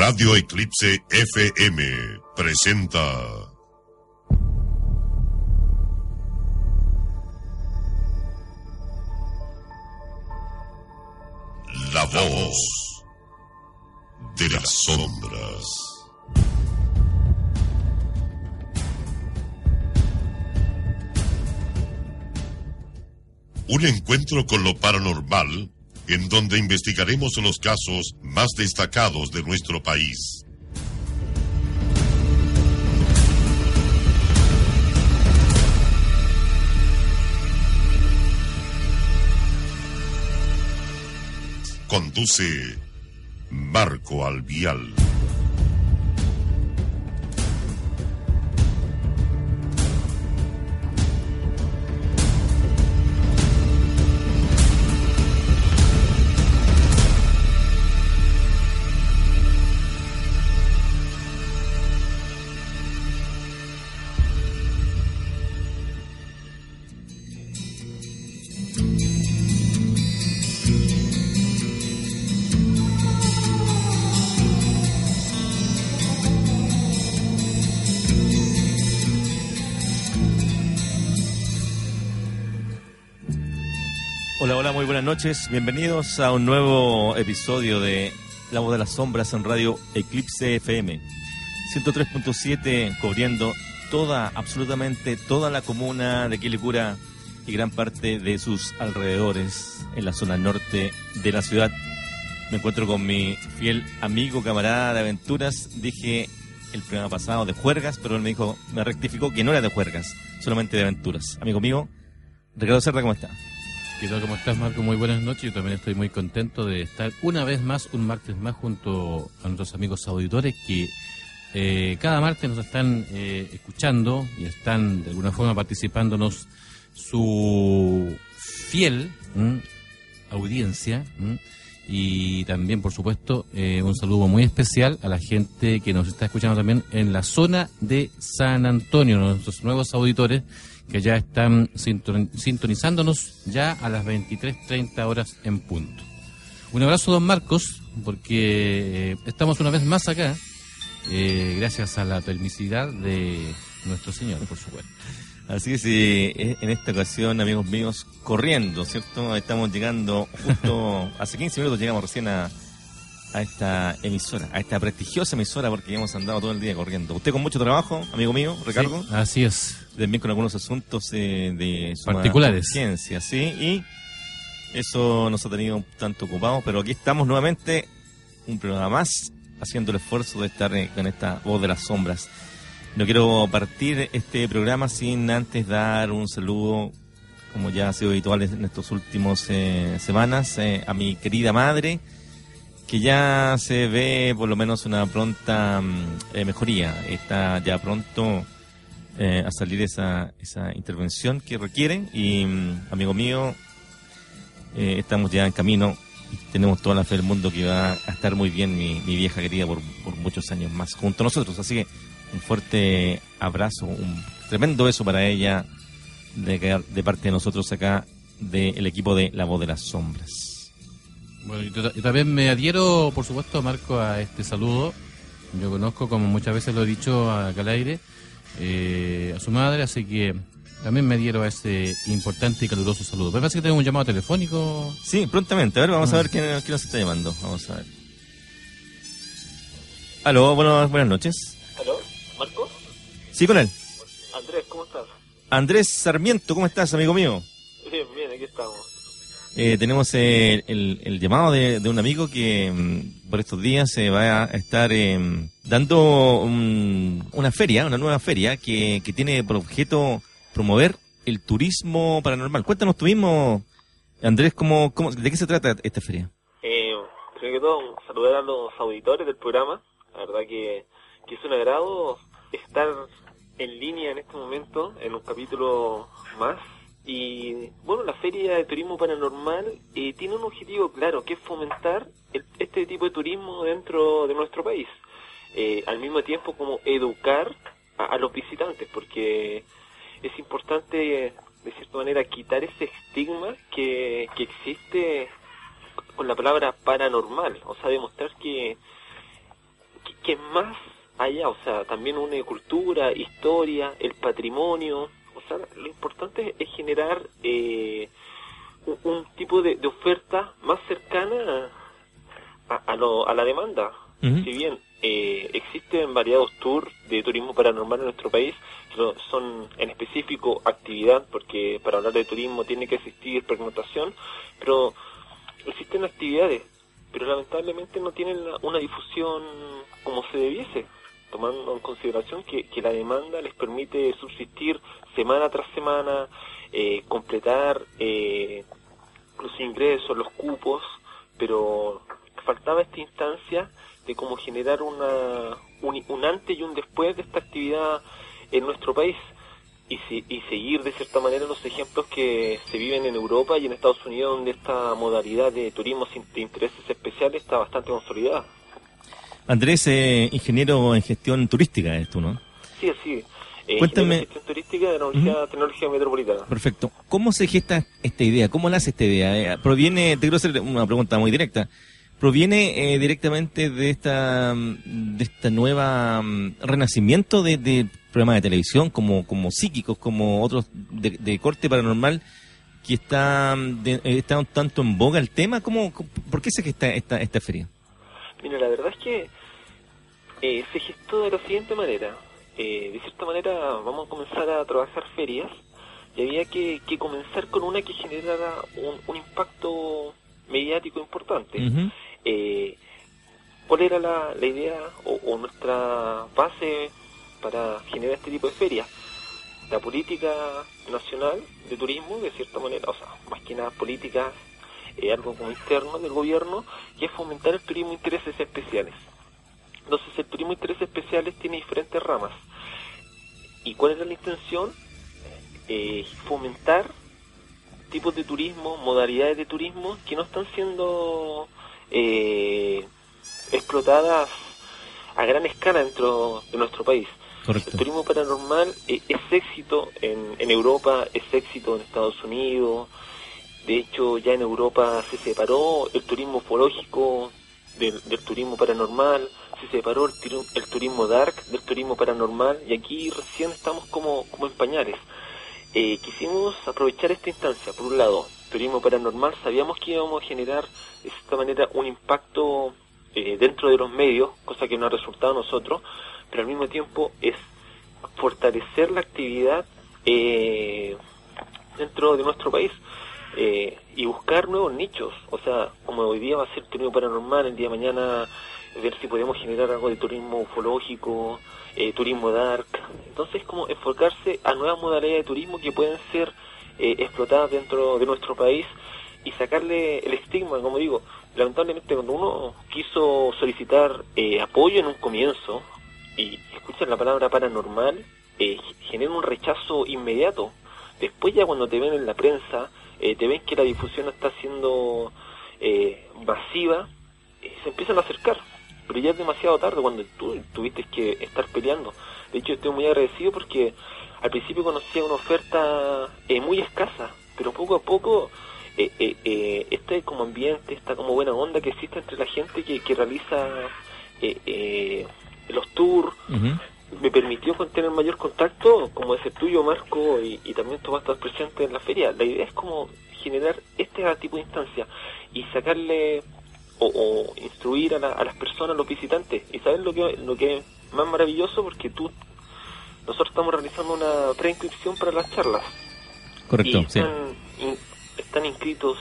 Radio Eclipse FM presenta La voz de las sombras. Un encuentro con lo paranormal en donde investigaremos los casos más destacados de nuestro país. Conduce Marco Albial. Noches. Bienvenidos a un nuevo episodio de La Voz de las Sombras en Radio Eclipse FM. 103.7 cubriendo toda, absolutamente toda la comuna de Quilicura y gran parte de sus alrededores en la zona norte de la ciudad. Me encuentro con mi fiel amigo, camarada de aventuras. Dije el programa pasado de juergas, pero él me dijo, me rectificó que no era de juergas, solamente de aventuras. Amigo mío, Ricardo Cerda, ¿cómo está? ¿Qué? ¿Cómo estás, Marco? Muy buenas noches. Yo también estoy muy contento de estar una vez más, un martes más, junto a nuestros amigos auditores que eh, cada martes nos están eh, escuchando y están de alguna forma participándonos su fiel audiencia. Y también, por supuesto, eh, un saludo muy especial a la gente que nos está escuchando también en la zona de San Antonio, nuestros nuevos auditores que ya están sinton- sintonizándonos ya a las 23.30 horas en punto. Un abrazo, don Marcos, porque eh, estamos una vez más acá, eh, gracias a la permisividad de nuestro Señor, por supuesto. Así es, y en esta ocasión, amigos míos, corriendo, ¿cierto? Estamos llegando justo, hace 15 minutos llegamos recién a, a esta emisora, a esta prestigiosa emisora, porque hemos andado todo el día corriendo. Usted con mucho trabajo, amigo mío, Ricardo, Sí, así es. También con algunos asuntos eh, de Particulares. urgencia, sí, y eso nos ha tenido un tanto ocupados, pero aquí estamos nuevamente, un programa más, haciendo el esfuerzo de estar eh, con esta voz de las sombras. No quiero partir este programa sin antes dar un saludo, como ya ha sido habitual en estos últimos eh, semanas, eh, a mi querida madre, que ya se ve por lo menos una pronta mm, eh, mejoría. Está ya pronto eh, a salir esa, esa intervención que requiere y, mm, amigo mío, eh, estamos ya en camino tenemos toda la fe del mundo que va a estar muy bien mi, mi vieja querida por, por muchos años más junto a nosotros. Así que un fuerte abrazo, un tremendo beso para ella de, de parte de nosotros acá del equipo de La Voz de las Sombras. Bueno, yo también me adhiero, por supuesto, Marco, a este saludo. Yo conozco, como muchas veces lo he dicho acá al aire, eh, a su madre, así que también me adhiero a ese importante y caluroso saludo. Me parece que tengo un llamado telefónico. Sí, prontamente. A ver, vamos a ver quién, quién nos está llamando. Vamos a ver. Aló, bueno, buenas noches. ¿Aló? ¿Marco? Sí, con él. Andrés, ¿cómo estás? Andrés Sarmiento, ¿cómo estás, amigo mío? Bien, bien, aquí estamos. Eh, tenemos el, el llamado de, de un amigo que mm, por estos días se va a estar eh, dando un- una feria, una nueva feria que, que tiene por objeto promover el turismo paranormal. Cuéntanos tú mismo, Andrés, cómo, cómo, ¿de qué se trata esta feria? Eh, que todo, saludar a los auditores del programa. La verdad que, que es un agrado estar en línea en este momento, en un capítulo más. Y bueno, la Feria de Turismo Paranormal eh, tiene un objetivo claro, que es fomentar el- este tipo de turismo dentro de nuestro país. Eh, al mismo tiempo como educar a, los visitantes, porque es importante, de cierta manera, quitar ese estigma que, que existe con la palabra paranormal, o sea, demostrar que que más allá, o sea, también une cultura, historia, el patrimonio, lo importante es generar eh, un, tipo de, oferta más cercana a, a, la demanda. Si bien eh, existen variados tours de turismo paranormal en nuestro país, pero son en específico actividad, porque para hablar de turismo tiene que existir pernotación, pero existen actividades, pero lamentablemente no tienen una difusión como se debiese, tomando en consideración que, la demanda les permite subsistir semana tras semana, eh, completar eh, los ingresos, los cupos, pero faltaba esta instancia de cómo generar una, un, antes y un después de esta actividad en nuestro país y, y seguir de cierta manera los ejemplos que se viven en Europa y en Estados Unidos donde esta modalidad de turismo de intereses especiales está bastante consolidada. Andrés, eh, ingeniero en gestión turística, esto, ¿no? Sí, así. Eh, Cuéntame. Gestión turística de la Universidad Tecnología Metropolitana. Perfecto. ¿Cómo se gesta esta idea? ¿Cómo nace esta idea? Eh, proviene, te quiero hacer una pregunta muy directa proviene eh, directamente de esta de esta nueva mm, renacimiento de, programas de televisión como como psíquicos como otros de, corte paranormal que está, mm, de, eh, está un tanto en boga el tema ¿Cómo, por qué se gesta esta esta feria mira la verdad es que eh, se gestó de la siguiente manera. De cierta manera vamos a comenzar a trabajar ferias y había que, que comenzar con una que generara un, un impacto mediático importante. Eh, ¿Cuál era la, idea o, nuestra base para generar este tipo de ferias? La política nacional de turismo, de cierta manera, o sea, más que nada política, eh, algo como interno del gobierno, y es fomentar el turismo de intereses especiales. Entonces, el turismo de intereses especiales tiene diferentes ramas. ¿Y cuál era la intención? Eh, fomentar tipos de turismo, modalidades de turismo que no están siendo eh, explotadas a gran escala dentro de nuestro país. El turismo paranormal eh, es éxito en, en Europa, es éxito en Estados Unidos. De hecho, ya en Europa se separó el turismo ufológico del, turismo paranormal, se separó el, el, turismo dark del turismo paranormal y aquí recién estamos como, como en pañales. Eh, quisimos aprovechar esta instancia, por un lado, turismo paranormal, sabíamos que íbamos a generar de esta manera un impacto eh, dentro de los medios, cosa que no ha resultado a nosotros, pero al mismo tiempo es fortalecer la actividad eh, dentro de nuestro país eh, y buscar nuevos nichos. O sea, como hoy día va a ser turismo paranormal, el día de mañana ver si podemos generar algo de turismo ufológico, turismo dark. Entonces, como enfocarse a nuevas modalidades de turismo que pueden ser explotadas dentro de nuestro país y sacarle el estigma, como digo, lamentablemente cuando uno quiso solicitar eh, apoyo en un comienzo y escuchan la palabra paranormal, eh, genera un rechazo inmediato. Después ya cuando te ven en la prensa, eh, te ven que la difusión está siendo eh, masiva, se empiezan a acercar. Pero ya es demasiado tarde cuando tú tuviste que estar peleando. De hecho, estoy muy agradecido porque al principio conocía una oferta muy escasa, pero poco a poco eh, eh, eh, este como ambiente, esta como buena onda que existe entre la gente que, que realiza eh, los tours, me permitió tener mayor contacto, como es el tuyo, Marco, y, también tú vas a estar presente en la feria. La idea es como generar este tipo de instancia y sacarle o, instruir a, las personas, a los visitantes. Y sabes lo que, lo que es más maravilloso porque tú, nosotros estamos realizando una preinscripción para las charlas. Correcto, sí están inscritos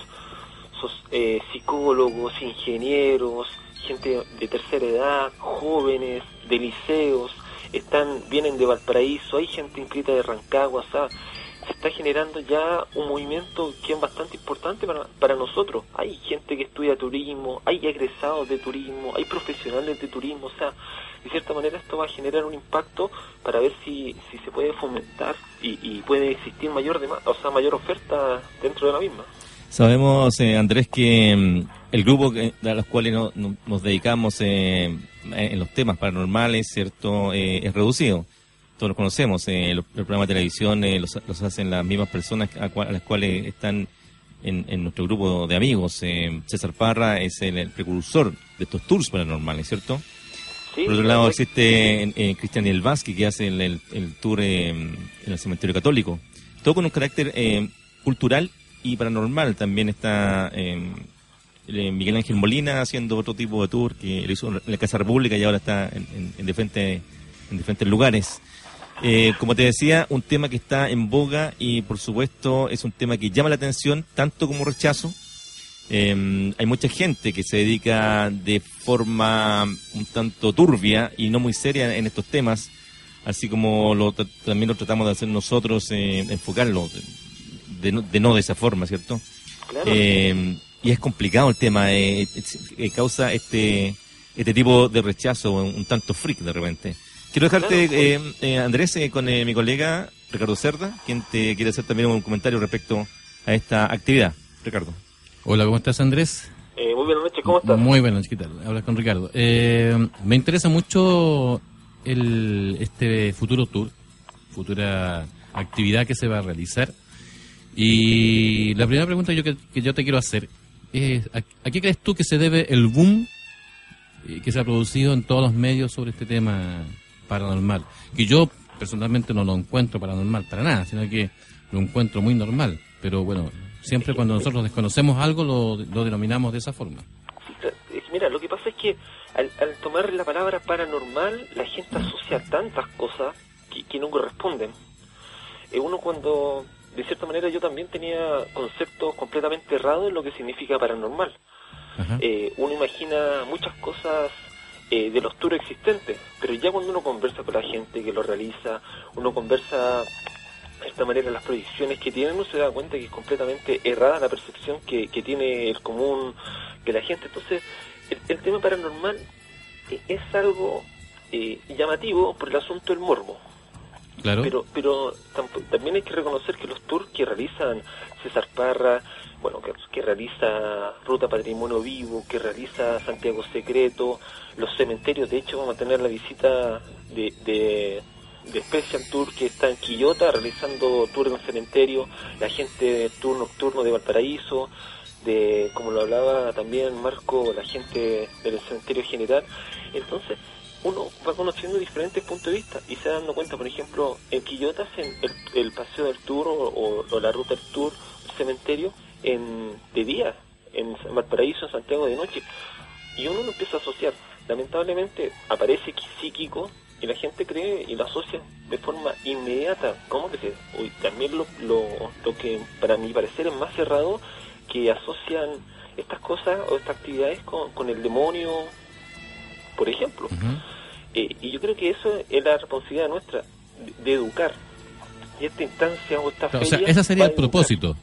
eh, psicólogos, ingenieros, gente de tercera edad, jóvenes, de liceos, están vienen de Valparaíso, hay gente inscrita de Rancagua, o sea, se está generando ya un movimiento que es bastante importante para, para nosotros. Hay gente que estudia turismo, hay egresados de turismo, hay profesionales de turismo, o sea, de cierta manera esto va a generar un impacto para ver si, si se puede fomentar y, puede existir mayor demanda, o sea, mayor oferta dentro de la misma. Sabemos, eh, Andrés, que mm, el grupo a los cuales nos dedicamos eh, en los temas paranormales, ¿cierto?, eh, es reducido. Todos los conocemos, los, programas de televisión los, hacen las mismas personas a, las cuales están en, nuestro grupo de amigos. César Parra es el, el precursor de estos tours paranormales, ¿cierto? Por otro lado existe eh, Cristian El Vázquez que hace el, el, tour eh, en el cementerio católico. Todo con un carácter eh, cultural y paranormal. También está Miguel Ángel Molina haciendo otro tipo de tour que lo hizo en la Casa República y ahora está en, en, diferentes, en diferentes lugares. como te decía, un tema que está en boga y por supuesto es un tema que llama la atención tanto como rechazo eh, hay mucha gente que se dedica de forma un tanto turbia y no muy seria en estos temas, así como lo, también lo tratamos de hacer nosotros, eh, enfocarlo de, no, de esa forma, ¿cierto? Eh, y es complicado el tema, eh, causa este este tipo de rechazo un tanto freak de repente. Quiero dejarte, Andrés, con mi colega Ricardo Cerda, quien te quiere hacer también un comentario respecto a esta actividad. Ricardo. Hola, ¿cómo estás, Andrés? Eh, muy buenas noches, ¿cómo estás? Muy buenas ¿qué tal? Hablas con Ricardo. Eh, me interesa mucho el, este futuro tour, futura actividad que se va a realizar. Y la primera pregunta yo que, yo te quiero hacer es, ¿a, qué crees tú que se debe el boom eh, que se ha producido en todos los medios sobre este tema paranormal? Que yo personalmente no lo encuentro paranormal para nada, sino que lo encuentro muy normal. Pero bueno, Siempre cuando nosotros desconocemos algo lo, denominamos de esa forma. Mira, lo que pasa es que al, tomar la palabra paranormal, la gente asocia tantas cosas que, no corresponden. Eh, uno cuando, de cierta manera, yo también tenía conceptos completamente errados en lo que significa paranormal. Eh, uno imagina muchas cosas eh, de los tours existentes, pero ya cuando uno conversa con la gente que lo realiza, uno conversa de esta manera las proyecciones que tienen, uno se da cuenta que es completamente errada la percepción que, tiene el común de la gente. Entonces, el, tema paranormal eh, es algo eh, llamativo por el asunto del morbo. Claro. Pero, pero también hay que reconocer que los tours que realizan César Parra, bueno, que, realiza Ruta Patrimonio Vivo, que realiza Santiago Secreto, los cementerios, de hecho vamos a tener la visita de de Special Tour que está en Quillota realizando tour en cementerio, la gente de tour nocturno de Valparaíso, de, como lo hablaba también Marco, la gente del cementerio general. Entonces, uno va conociendo diferentes puntos de vista y se va dando cuenta, por ejemplo, en Quillota hacen el, paseo del tour o, la ruta del tour, el cementerio, en, de día, en Valparaíso, en Santiago de noche. Y uno lo empieza a asociar. Lamentablemente aparece psíquico y la gente cree y lo asocia de forma inmediata. ¿Cómo que se? Uy, también lo, lo, lo que para mi parecer es más cerrado, que asocian estas cosas o estas actividades con, con el demonio, por ejemplo. Eh, y yo creo que eso es la responsabilidad nuestra, de, educar. Y esta instancia o esta O sea, ese sería el propósito.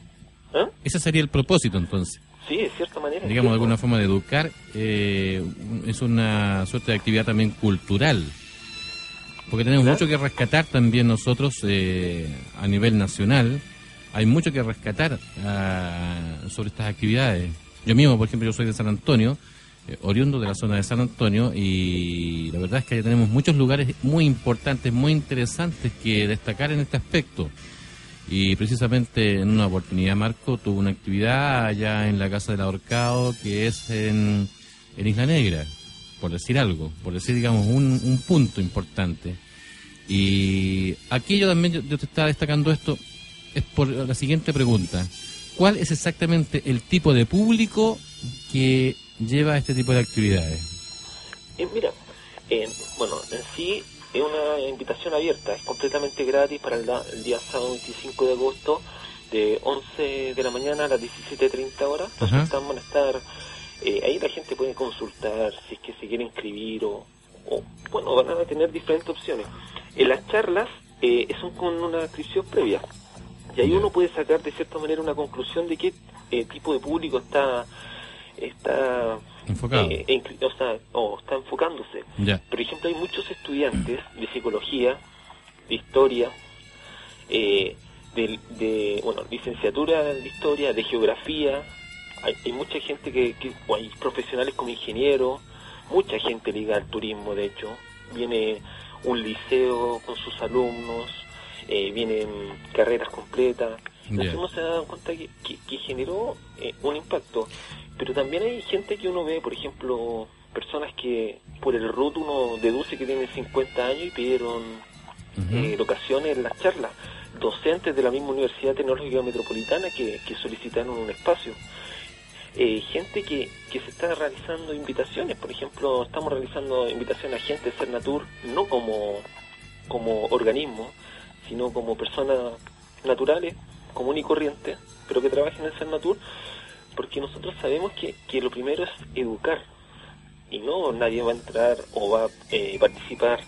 ¿Ah? Ese sería el propósito entonces. Sí, de cierta manera. Digamos, de alguna forma de educar, eh, es una suerte de actividad también cultural porque tenemos mucho que rescatar también nosotros eh, a nivel nacional. Hay mucho que rescatar ah, sobre estas actividades. Yo mismo, por ejemplo, yo soy de San Antonio, eh, oriundo de la zona de San Antonio, y la verdad es que tenemos muchos lugares muy importantes, muy interesantes que destacar en este aspecto. Y precisamente en una oportunidad Marco tuvo una actividad allá en la Casa del Ahorcado que es en, en Isla Negra por decir algo, por decir, digamos, un, un punto importante. Y aquí yo también, yo, te estaba destacando esto, es por la siguiente pregunta. ¿Cuál es exactamente el tipo de público que lleva este tipo de actividades? Eh, mira, eh, bueno, en sí es una invitación abierta, es completamente gratis para el, día sábado 25 de agosto de 11 de la mañana a las 17.30 horas. Entonces van a estar eh, ahí la gente puede consultar si es que se quiere inscribir o, bueno, van a tener diferentes opciones. En las charlas eh, son con una inscripción previa y ahí uno puede sacar de cierta manera una conclusión de qué eh, tipo de público está está enfocado. eh, o, está enfocándose. Por ejemplo, hay muchos estudiantes de psicología, de historia, de, de, bueno, licenciatura de historia, de geografía, hay, mucha gente que, hay profesionales como ingenieros, mucha gente ligada al turismo, de hecho, viene un liceo con sus alumnos, eh, vienen carreras completas, entonces uno se da cuenta que, generó eh, un impacto, pero también hay gente que uno ve, por ejemplo, personas que por el RUT uno deduce que tienen 50 años y pidieron eh, locaciones en las charlas. Docentes de la misma Universidad Tecnológica Metropolitana que, que solicitaron un espacio. Eh, gente que, que se está realizando invitaciones, por ejemplo, estamos realizando invitaciones a gente de Cernatur, no como, como organismo, sino como personas naturales, común y corriente, pero que trabajen en Cernatur, porque nosotros sabemos que, que lo primero es educar, y no nadie va a entrar o va a eh, participar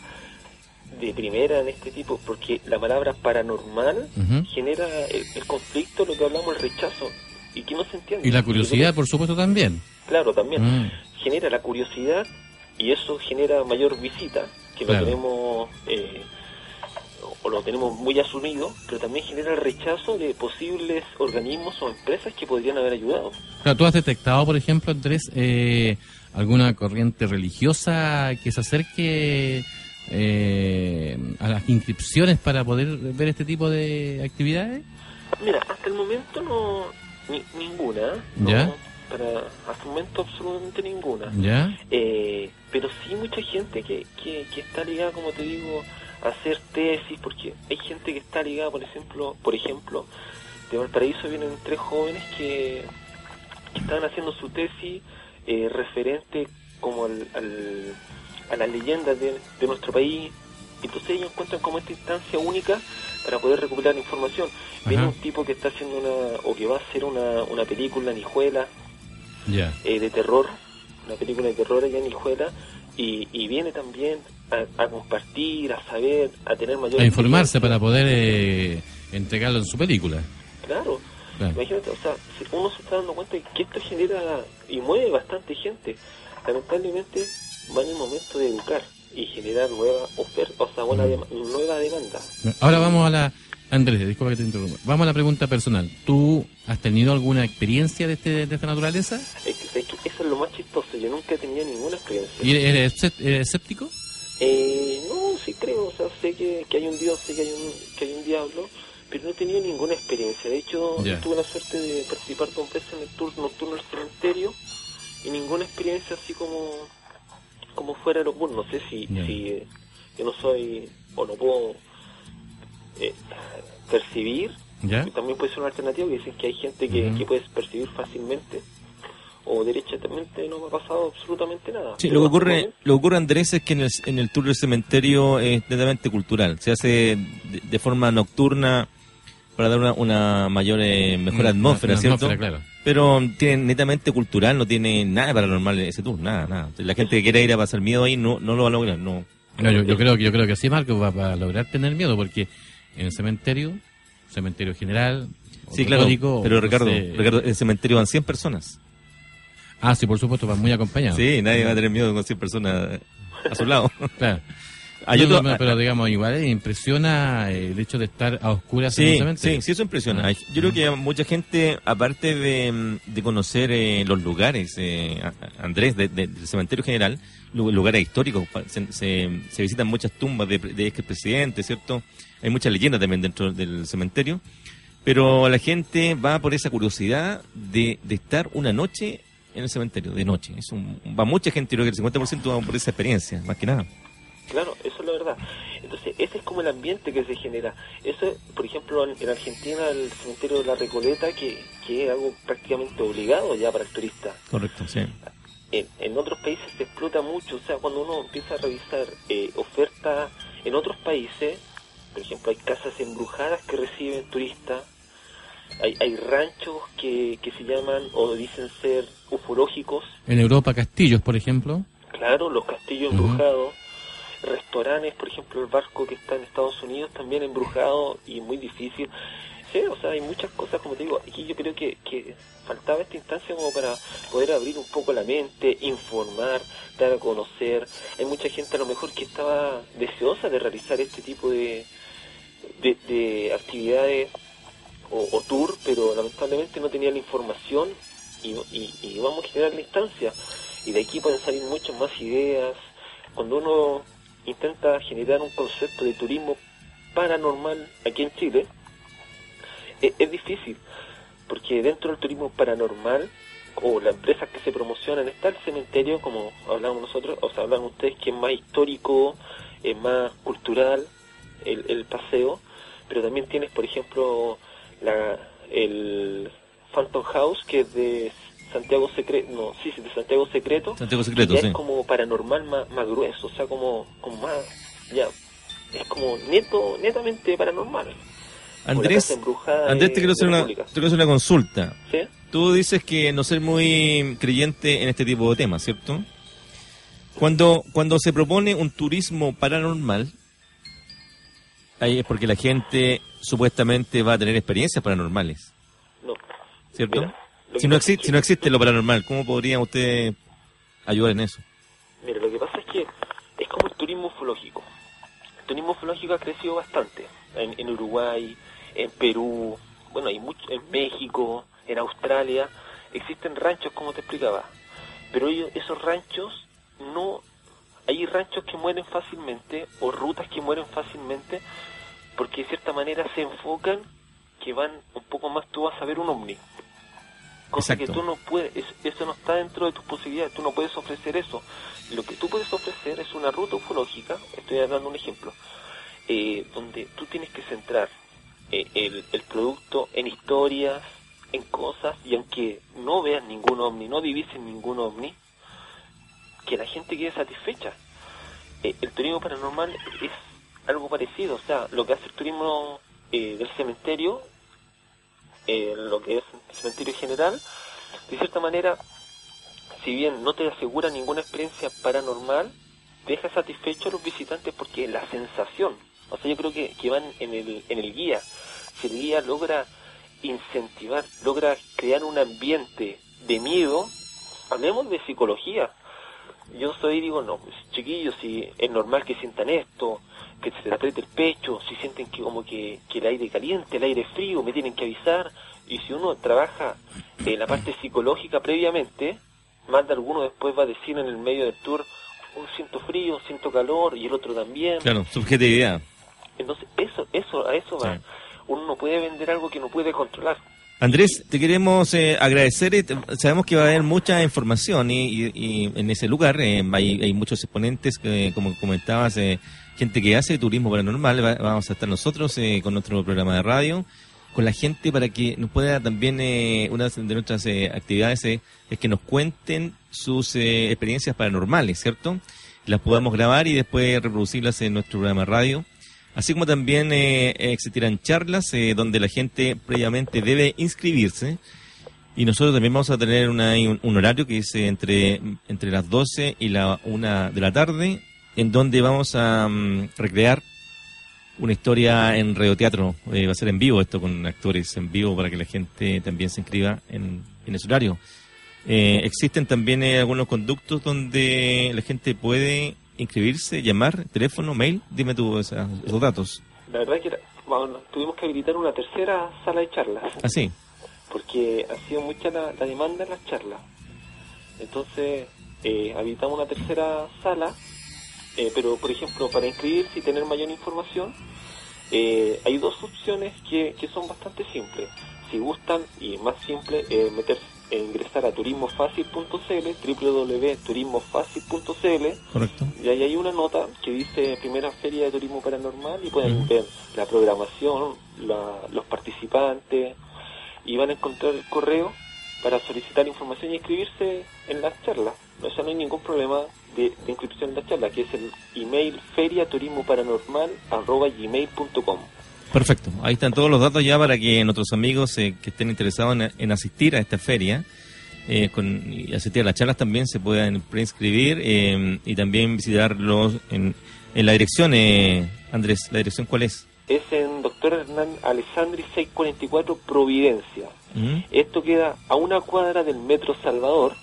de primera en este tipo, porque la palabra paranormal genera el, el conflicto, lo que hablamos, el rechazo, y que no se entiende. Y la curiosidad, por supuesto, también. Claro, también. Mm. Genera la curiosidad y eso genera mayor visita, que Claro. lo tenemos eh, o lo tenemos muy asumido, pero también genera el rechazo de posibles organismos o empresas que podrían haber ayudado. Claro, ¿Tú has detectado, por ejemplo, Andrés, eh, alguna corriente religiosa que se acerque eh, a las inscripciones para poder ver este tipo de actividades? Mira, hasta el momento no ni- ninguna, ¿eh? no, ¿Ya? para hasta el momento absolutamente ninguna. ¿Ya? Eh, pero sí mucha gente que, que, que está ligada, como te digo, hacer tesis, porque hay gente que está ligada, por ejemplo, por ejemplo, de Valparaíso vienen tres jóvenes que, que estaban haciendo su tesis eh, referente como al, al- a las leyendas de, de nuestro país. Entonces ellos encuentran como esta instancia única para poder recuperar información. Viene un tipo que está haciendo una, o que va a hacer una, una película, Nijuela, Ya. eh, de terror, una película de terror allá en Hijuela, y, y viene también a, a compartir, a saber, a tener mayor... A informarse para poder eh, entregarlo en su película. Claro, Claro. imagínate, o sea, si uno se está dando cuenta de que esto genera y mueve bastante gente. Lamentablemente va en el momento de educar y generar nueva oferta, o sea, una Mm. dema- nueva demanda. Ahora vamos a la... Andrés, disculpa que te interrumpa. Vamos a la pregunta personal. ¿Tú has tenido alguna experiencia de, este, de esta naturaleza? Es que, es que eso es lo más chistoso, yo nunca he tenido ninguna experiencia. ¿Y eres escéptico? Eh, no, sí creo, o sea, sé que, que hay un Dios, sé que hay un, que hay un diablo, pero no he tenido ninguna experiencia. De hecho, tuve la suerte de participar dos veces en el tour nocturno del cementerio y ninguna experiencia así como, como fuera de lo común. No sé si, si eh, yo no soy o no puedo eh, percibir. También puede ser una alternativa que dicen que hay gente que, Ujú. que puede percibir fácilmente. O derechamente no me ha pasado absolutamente nada. Sí, lo que ocurre, lo que ocurre Andrés es que en el, en el tour del cementerio es netamente cultural. Se hace de, de forma nocturna para dar una, una mayor, eh, mejor Una- atmósfera, una ¿cierto? atmósfera, claro. Pero tiene netamente cultural, no tiene nada paranormal ese tour, nada, nada. La gente que quiera ir a pasar miedo ahí no, no lo va a lograr, no. No, yo, yo creo que yo creo que sí, Marco, va, va a lograr tener miedo, porque en el cementerio, cementerio general, Sí, claro. católico, Pero no Ricardo, sé- Ricardo, en el cementerio van 100 personas. Ah, sí, por supuesto, va muy acompañado. Sí, nadie va a tener miedo con 100 personas a su lado. Claro. Hay No, otro- no, pero digamos, igual eh, impresiona eh, el hecho de estar a oscuras Sí, sí, sí, eso impresiona. Ah. Yo creo que mucha gente, aparte de, de conocer eh, los lugares, eh, Andrés, de- de- del cementerio general, lu- lugares históricos, se, se- se visitan muchas tumbas de, de expresidentes, ¿cierto? Hay muchas leyendas también dentro del cementerio, pero la gente va por esa curiosidad de, de estar una noche en el cementerio, de noche. Es un- va mucha gente, creo que el 50% va por esa experiencia, más que nada. Claro, eso es la verdad. Entonces, ese es como el ambiente que se genera. Eso, por ejemplo, en, en Argentina, el cementerio de la Recoleta, que, que es algo prácticamente obligado ya para el turista. Correcto, sí. En, en otros países se explota mucho, o sea, cuando uno empieza a revisar eh, ofertas en otros países, por ejemplo, hay casas embrujadas que reciben turistas, hay, hay ranchos que, que se llaman o dicen ser ufológicos, En Europa, castillos, por ejemplo. Claro, los castillos embrujados, restaurantes, por ejemplo, el barco que está en Estados Unidos también embrujado y muy difícil. Sí, o sea, hay muchas cosas, como te digo, aquí yo creo que, que faltaba esta instancia como para poder abrir un poco la mente, informar, dar a conocer. Hay mucha gente a lo mejor que estaba deseosa de realizar este tipo de, de, de actividades o, o tour, pero lamentablemente no tenía la información y, vamos a generar la instancia. Y de aquí pueden salir muchas más ideas. Cuando uno intenta generar un concepto de turismo paranormal aquí en Chile, e- es, difícil, porque dentro del turismo paranormal, o las empresas que se promocionan, está el cementerio, como hablamos nosotros, o sea, hablan ustedes que es más histórico, es más cultural el, el paseo, pero también tienes, por ejemplo, la, el Phantom House, que es de Santiago Secreto, no, sí, sí, de Santiago Secreto, Santiago Secreto, ya sí. es como paranormal más, más grueso, o sea, como, como más, ya, es como neto, netamente paranormal. Andrés, Andrés de- te quiero, hacer una, te quiero hacer una consulta. ¿Sí? Tú dices que no ser muy creyente en este tipo de temas, ¿cierto? Cuando, cuando se propone un turismo paranormal, ahí es porque la gente supuestamente va a tener experiencias paranormales, No. ¿Cierto? Mira, si, no existe, si no existe lo paranormal, ¿cómo podría usted ayudar en eso? Mira, lo que pasa es que es como el turismo ufológico. El turismo ufológico ha crecido bastante en, en Uruguay, en Perú, bueno, hay mucho, en México, en Australia. Existen ranchos, como te explicaba. Pero ellos, esos ranchos no... Hay ranchos que mueren fácilmente o rutas que mueren fácilmente porque de cierta manera se enfocan que van un poco más, tú vas a ver un ovni. Cosa Exacto. que tú no puedes, es- eso no está dentro de tus posibilidades, tú no puedes ofrecer eso. Lo que tú puedes ofrecer es una ruta ufológica, estoy dando un ejemplo, eh, donde tú tienes que centrar eh, el, el producto en historias, en cosas, y aunque no veas ningún ovni, no divisen ningún ovni, que la gente quede satisfecha. Eh, el turismo paranormal es algo parecido, o sea, lo que hace el turismo eh, del cementerio, eh, lo que es el cementerio general, de cierta manera, si bien no te asegura ninguna experiencia paranormal, deja satisfecho a los visitantes porque la sensación, o sea, yo creo que, que van en el, en el guía, si el guía logra incentivar, logra crear un ambiente de miedo, hablemos de psicología, yo soy digo, no, pues, chiquillos, si es normal que sientan esto, que se les apriete el pecho, si sienten que como que, que el aire caliente, el aire frío, me tienen que avisar, y si uno trabaja eh, la parte psicológica previamente, más de alguno después va a decir en el medio del tour, oh, siento frío, siento calor, y el otro también. Claro, subjetividad. Entonces, eso, eso, a eso va. Uno no puede vender algo que no puede controlar. Andrés, te queremos eh, agradecer. eh, Sabemos que va a haber mucha información y, y- y en ese lugar eh, hay, muchos exponentes, que, como comentabas, eh, gente que hace turismo paranormal. Va- vamos a estar nosotros eh, con nuestro programa de radio, con la gente para que nos pueda también, una de nuestras actividades es que nos cuenten sus experiencias paranormales, ¿cierto? Las podamos grabar y después reproducirlas en nuestro programa de radio. Así como también eh, existirán charlas eh, donde la gente previamente debe inscribirse. Y nosotros también vamos a tener una- un, horario que es eh, entre, entre las 12 y la 1 de la tarde, en donde vamos a mm, recrear una historia en radioteatro. Eh, va a ser en vivo esto con actores en vivo para que la gente también se inscriba en, en ese horario. Eh, existen también eh, algunos conductos donde la gente puede inscribirse, llamar, teléfono, mail. Dime tú esos datos. La verdad que era- bueno, tuvimos que habilitar una tercera sala de charlas. Así. porque ha sido mucha la, la demanda en las charlas. Entonces, eh, habilitamos una tercera sala, eh, pero por ejemplo, para inscribirse y tener mayor información, eh, hay dos opciones que, que son bastante simples. Si gustan, y más simple, eh, eh, ingresar a turismofacil.cl, www.turismofacil.cl, Correcto. y ahí hay una nota que dice Primera Feria de Turismo Paranormal y pueden ver la programación, la- los participantes y van a encontrar el correo para solicitar información y inscribirse en las charlas. O sea, no hay ningún problema de, de inscripción en las charlas, que es el email feriaturismoparanormal.gmail.com Perfecto. Ahí están todos los datos ya para que nuestros amigos eh, que estén interesados en, en asistir a esta feria eh, con, y asistir a las charlas también se puedan preinscribir eh, y también visitarlos en, en la dirección, eh, Andrés. ¿La dirección cuál es? Es en Doctor Hernán Alessandri 644 Providencia. Esto queda a una cuadra del Metro Salvador.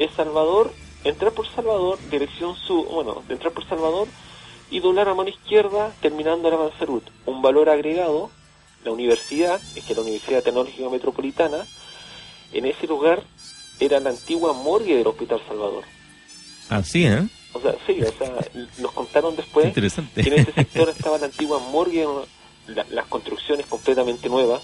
Es Salvador, entrar por Salvador, dirección sur, bueno, entrar por Salvador y doblar a mano izquierda terminando la Avanzarut. Un valor agregado, la universidad, es que la Universidad Tecnológica Metropolitana, en ese lugar era la antigua morgue del Hospital Salvador. Así, ¿eh? O sea, sí, o sea, nos contaron después que en ese sector estaba la antigua morgue, la- las construcciones completamente nuevas.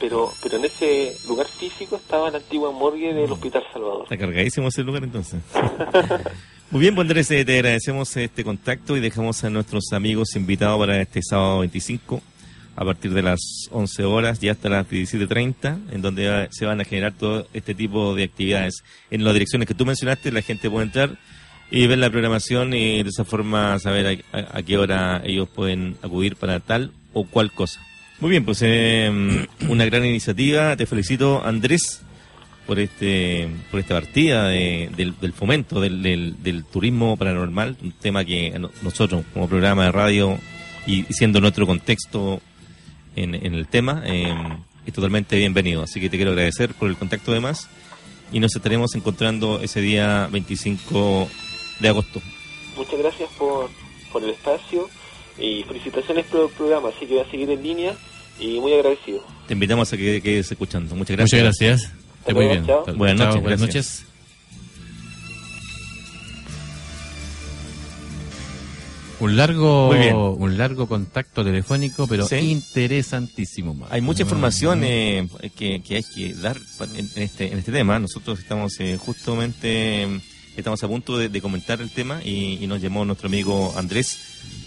Pero pero en ese lugar físico estaba la antigua morgue del Hospital Salvador. Está cargadísimo ese lugar entonces. Muy bien, pues Andrés, eh, te agradecemos este contacto y dejamos a nuestros amigos invitados para este sábado 25 a partir de las 11 horas y hasta las 17.30, en donde se van a generar todo este tipo de actividades. En las direcciones que tú mencionaste, la gente puede entrar y ver la programación y de esa forma saber a, a- a qué hora ellos pueden acudir para tal o cual cosa. Muy bien, pues eh, una gran iniciativa. Te felicito, Andrés, por este por esta partida de- del, del fomento del, del- del turismo paranormal, un tema que nosotros como programa de radio y, siendo nuestro contexto en, en el tema eh, es totalmente bienvenido. Así que te quiero agradecer por el contacto además y nos estaremos encontrando ese día 25 de agosto. Muchas gracias por, por el espacio y felicitaciones por el programa, así que voy a seguir en línea y muy agradecido. Te invitamos a que quedes escuchando. Muchas gracias. Muchas gracias. Esté muy bien. Chao. Buenas Chao, noches, Buenas gracias. noches. Un largo, un largo contacto telefónico, pero Sí. interesantísimo. Marco. Hay mucha información eh, que, que hay que dar en, en este, en este tema. Nosotros estamos eh, justamente eh, estamos a punto de, de comentar el tema y, y nos llamó nuestro amigo Andrés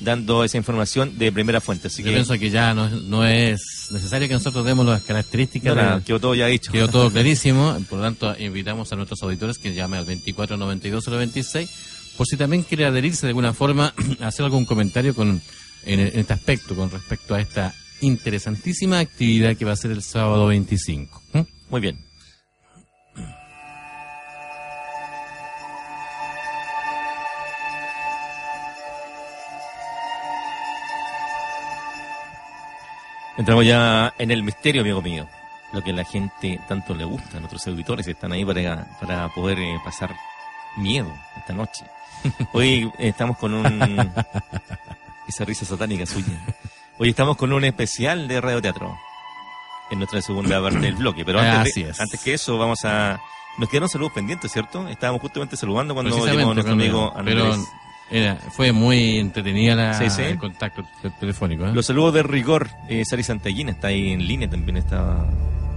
dando esa información de primera fuente. Así Yo que pienso que ya no, es- no es necesario que nosotros demos las características. no, nada, quedó todo ya dicho. Quedó todo clarísimo, por lo tanto invitamos a nuestros auditores que llamen al 2492-026 por si también quiere adherirse de alguna forma, hacer algún comentario con en, en este aspecto con respecto a esta interesantísima actividad que va a ser el sábado 25. ¿Mm? Muy bien. Entramos ya en el misterio, amigo mío. Lo que a la gente tanto le gusta, a nuestros auditores están ahí para, para poder eh, pasar miedo esta noche. Hoy eh, estamos con un... Esa risa satánica suya. Hoy estamos con un especial de radioteatro en nuestra segunda parte del bloque. Pero antes, de- antes que eso, vamos a. Nos quedaron saludos pendientes, ¿cierto? Estábamos justamente saludando cuando Precisamente, nuestro amigo Andrés. pero era, fue muy entretenida la, Sí, sí. el contacto te- telefónico. ¿eh? Los saludos de rigor. Eh, Sari Santallina está ahí en línea también, está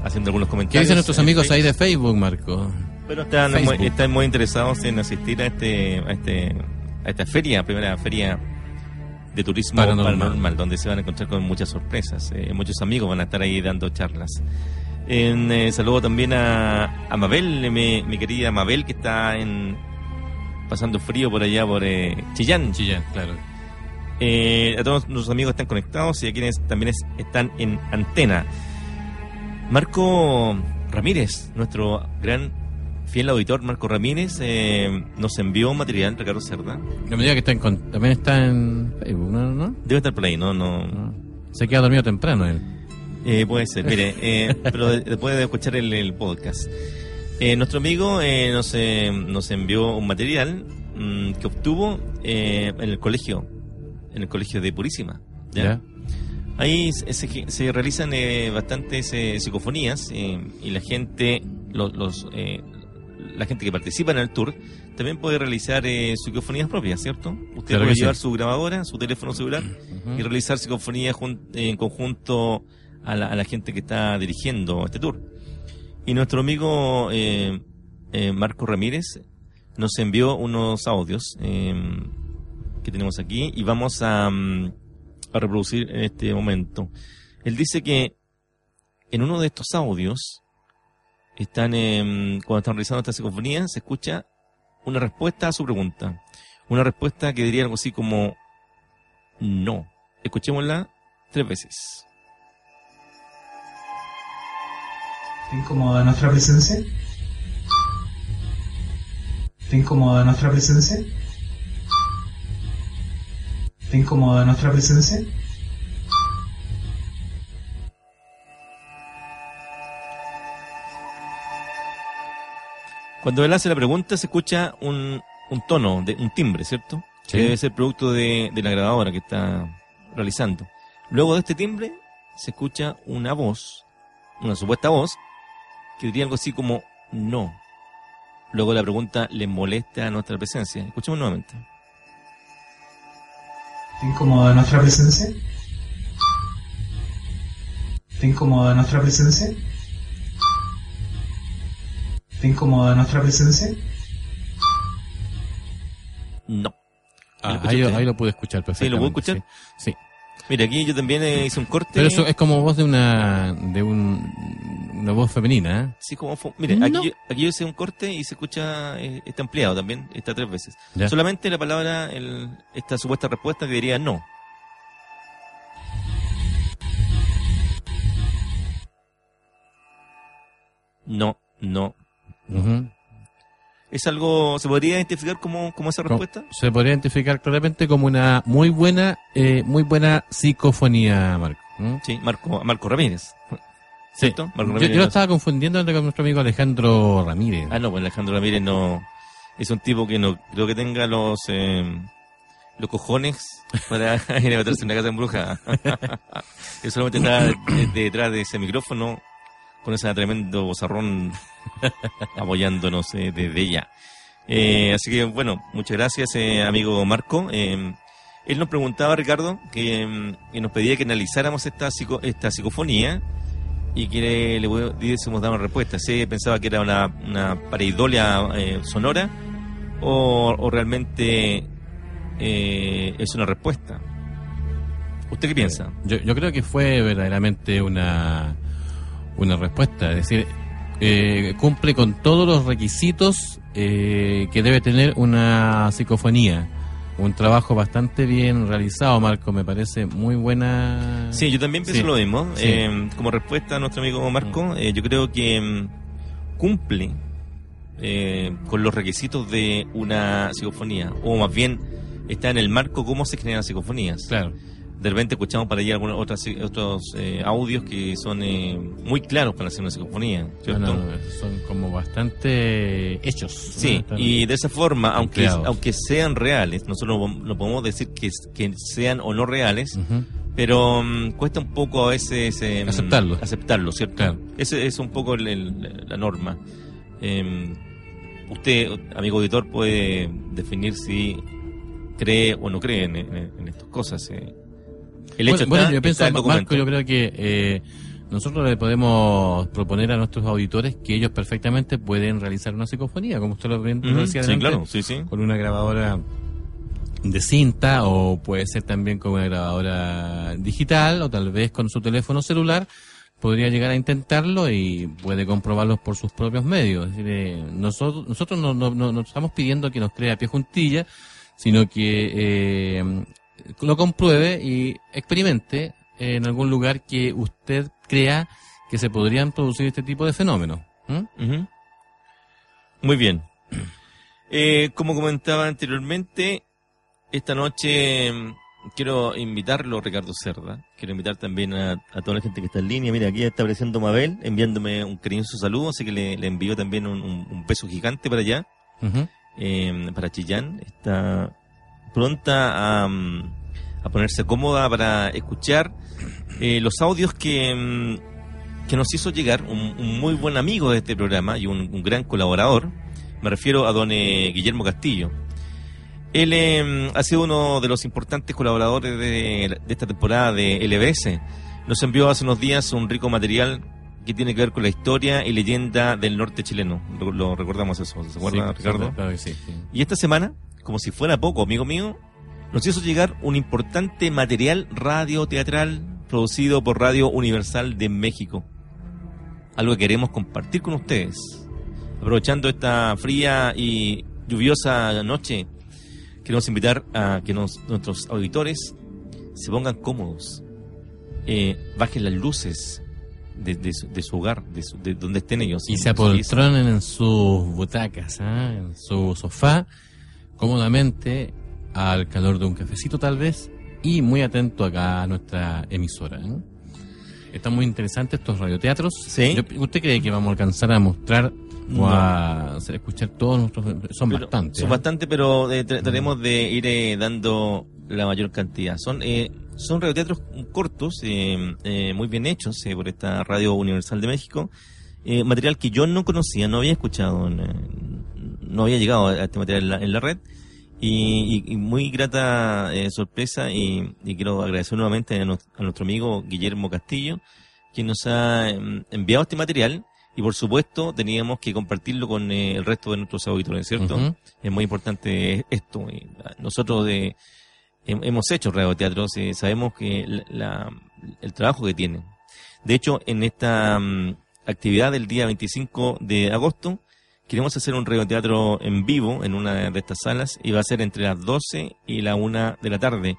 haciendo algunos ¿Qué comentarios. dicen nuestros amigos ahí de Facebook, Marco? Pero están Facebook. muy, están muy interesados en asistir a este, a este, a esta feria, primera feria de turismo Paranormal. paranormal, donde se van a encontrar con muchas sorpresas. Eh, muchos amigos van a estar ahí dando charlas. En, eh, saludo también a, a Mabel, mi, mi querida Mabel, que está en pasando frío por allá por eh, Chillán. Chillán, claro. Eh, a todos nuestros amigos están conectados y a quienes también es- están en antena. Marco Ramírez, nuestro gran fiel auditor Marco Ramírez, eh, nos envió material, Ricardo Cerda. La medida que está en, también está en Facebook, ¿no? ¿no? Debe estar por ahí, no, no. ¿No? Se queda dormido temprano él. Eh, puede ser, mire, eh, pero de- después de escuchar el, el podcast. Eh, nuestro amigo eh, nos, eh, nos envió un material mm, que obtuvo eh, en el colegio, en el colegio de Purísima. ¿ya? Ahí se, se- realizan eh, bastantes eh, psicofonías y la gente, los, los, eh, la gente que participa en el tour, también puede realizar eh, psicofonías propias, ¿cierto? Usted Claro puede llevar sí. su grabadora, su teléfono celular y realizar psicofonías en conjunto a la, a la gente que está dirigiendo este tour. Y nuestro amigo eh, eh, Marco Ramírez nos envió unos audios eh, que tenemos aquí y vamos a, mm, a reproducir en este momento. Él dice que en uno de estos audios están em, cuando están realizando esta psicofonía se escucha una respuesta a su pregunta. Una respuesta que diría algo así como no. Escuchémosla tres veces. ¿Te incomoda nuestra presencia? ¿Te incomoda nuestra presencia? ¿Te incomoda nuestra presencia? Cuando él hace la pregunta se escucha un, un tono, de, un timbre, ¿cierto? Sí. Que debe ser producto de, de la grabadora que está realizando. Luego de este timbre se escucha una voz, una supuesta voz, que diría algo así como no. Luego la pregunta le molesta a nuestra presencia. Escuchemos nuevamente. ¿Te incomoda nuestra presencia? ¿Te incomoda nuestra presencia? ¿Te incomoda nuestra presencia? No. Ah, ¿Lo ahí, lo pude escuchar perfectamente. Sí, ¿lo puedo escuchar? Sí. sí. Mira, aquí yo también eh, hice un corte. Pero eso es como voz de una de un, una voz femenina, ¿eh? Sí, como Mire, No. aquí, yo, aquí yo hice un corte y se escucha, eh, está ampliado también, está tres veces. Ya. Solamente la palabra, el, esta supuesta respuesta que diría no. No, no. Ujú. ¿Es algo, se podría identificar como, como esa respuesta? Se podría identificar claramente como una muy buena, eh, muy buena psicofonía, Marco. ¿Mm? Sí, Marco, Marco Ramírez. Sí. Marco Yo, Ramírez yo lo estaba confundiendo con nuestro amigo Alejandro Ramírez. Ah, no, pues Alejandro Ramírez no. Es un tipo que no creo que tenga los eh, los cojones para ir a meterse en una casa en bruja. que solamente está de- detrás de ese micrófono con ese tremendo bozarrón apoyándonos eh, desde ella. Eh, así que, bueno, muchas gracias, eh, amigo Marco. Eh, él nos preguntaba, Ricardo, que, mm, que nos pedía que analizáramos esta, psico- esta psicofonía y que le, le diésemos dar una respuesta. Si pensaba que era una, una pareidolia eh, sonora o, o realmente es una respuesta. ¿Usted qué piensa? Yo, yo creo que fue verdaderamente una, una respuesta, es decir, eh, cumple con todos los requisitos eh, que debe tener una psicofonía. Un trabajo bastante bien realizado, Marco, me parece muy buena. Sí, yo también pienso Sí. lo mismo. Sí. Eh, como respuesta a nuestro amigo Marco, eh, yo creo que mm, cumple eh, con los requisitos de una psicofonía, o más bien está en el marco cómo se generan psicofonías. Claro. De repente escuchamos para allá algunos otras, otros eh, audios que son eh, muy claros para hacer una psicofonía, ¿cierto? No, no, son como bastante hechos. Sí, y de esa forma, aunque, empleados. aunque sean reales, nosotros no, no podemos decir que, que sean o no reales, pero mm, cuesta un poco a veces eh, Aceptarlo. aceptarlo, ¿cierto? Claro. Ese es un poco el- el- la norma. Eh, usted, amigo auditor, puede definir si cree o no cree en, en- en estas cosas. eh. El hecho bueno, bueno, está, yo pienso, está Marco, yo creo que eh, nosotros le podemos proponer a nuestros auditores que ellos perfectamente pueden realizar una psicofonía, como usted lo, bien- lo Ujú, decía sí, delante, claro, sí, sí. con una grabadora de cinta o puede ser también con una grabadora digital o tal vez con su teléfono celular podría llegar a intentarlo y puede comprobarlo por sus propios medios. Es decir, eh, nosotros nosotros no, no, no- no estamos pidiendo que nos crea pie juntilla, sino que eh, lo compruebe y experimente en algún lugar que usted crea que se podrían producir este tipo de fenómenos. ¿Mm? Muy bien. Eh, como comentaba anteriormente, esta noche mm, quiero invitarlo, Ricardo Cerda. Quiero invitar también a, a toda la gente que está en línea. Mira, aquí está apareciendo Mabel, enviándome un cariñoso saludo, así que le, le envío también un, un- un beso gigante para allá, eh, para Chillán. Está pronta a, mm, a ponerse cómoda para escuchar eh, los audios que, mm, que nos hizo llegar un, un muy buen amigo de este programa y un, un gran colaborador. Me refiero a don eh, Guillermo Castillo. Él eh, ha sido uno de los importantes colaboradores de, de esta temporada de LBS. Nos envió hace unos días un rico material que tiene que ver con la historia y leyenda del norte chileno. Lo, lo recordamos eso, ¿se acuerda, Sí, Ricardo? Claro que sí. sí. Y esta semana, como si fuera poco, amigo mío, nos hizo llegar un importante material radioteatral producido por Radio Universal de México. Algo que queremos compartir con ustedes. Aprovechando esta fría y lluviosa noche, queremos invitar a que nos- nuestros auditores se pongan cómodos, eh, bajen las luces de, de su, de su hogar, de, su- de donde estén ellos. y se apoltronen en sus butacas, ¿ah? en su sofá, cómodamente, al calor de un cafecito tal vez, y muy atento acá a nuestra emisora. ¿eh? Están muy interesantes estos radioteatros. Sí. Yo- ¿Usted cree que vamos a alcanzar a mostrar o a escuchar todos nuestros... Son Pero- bastantes. Son ¿eh? bastante, pero eh, tra- trataremos de ir eh, dando la mayor cantidad. Son eh, son radioteatros cortos, eh, muy bien hechos eh, por esta Radio Universal de México. Material que yo no conocía, no había escuchado, en, no había llegado a este material en la, en la red. Y, y- y muy grata eh, sorpresa y, y quiero agradecer nuevamente a, a nuestro amigo Guillermo Castillo quien nos ha em, enviado este material y por supuesto teníamos que compartirlo con eh, el resto de nuestros auditores, ¿cierto? Es muy importante esto. y, ah, Nosotros de, hem- hemos hecho radioteatros, eh, sabemos que la- la- el trabajo que tienen. De hecho, en esta mm, actividad del día 25 de agosto, queremos hacer un radioteatro en vivo en una de estas salas y va a ser entre las 12 y la 1 de la tarde.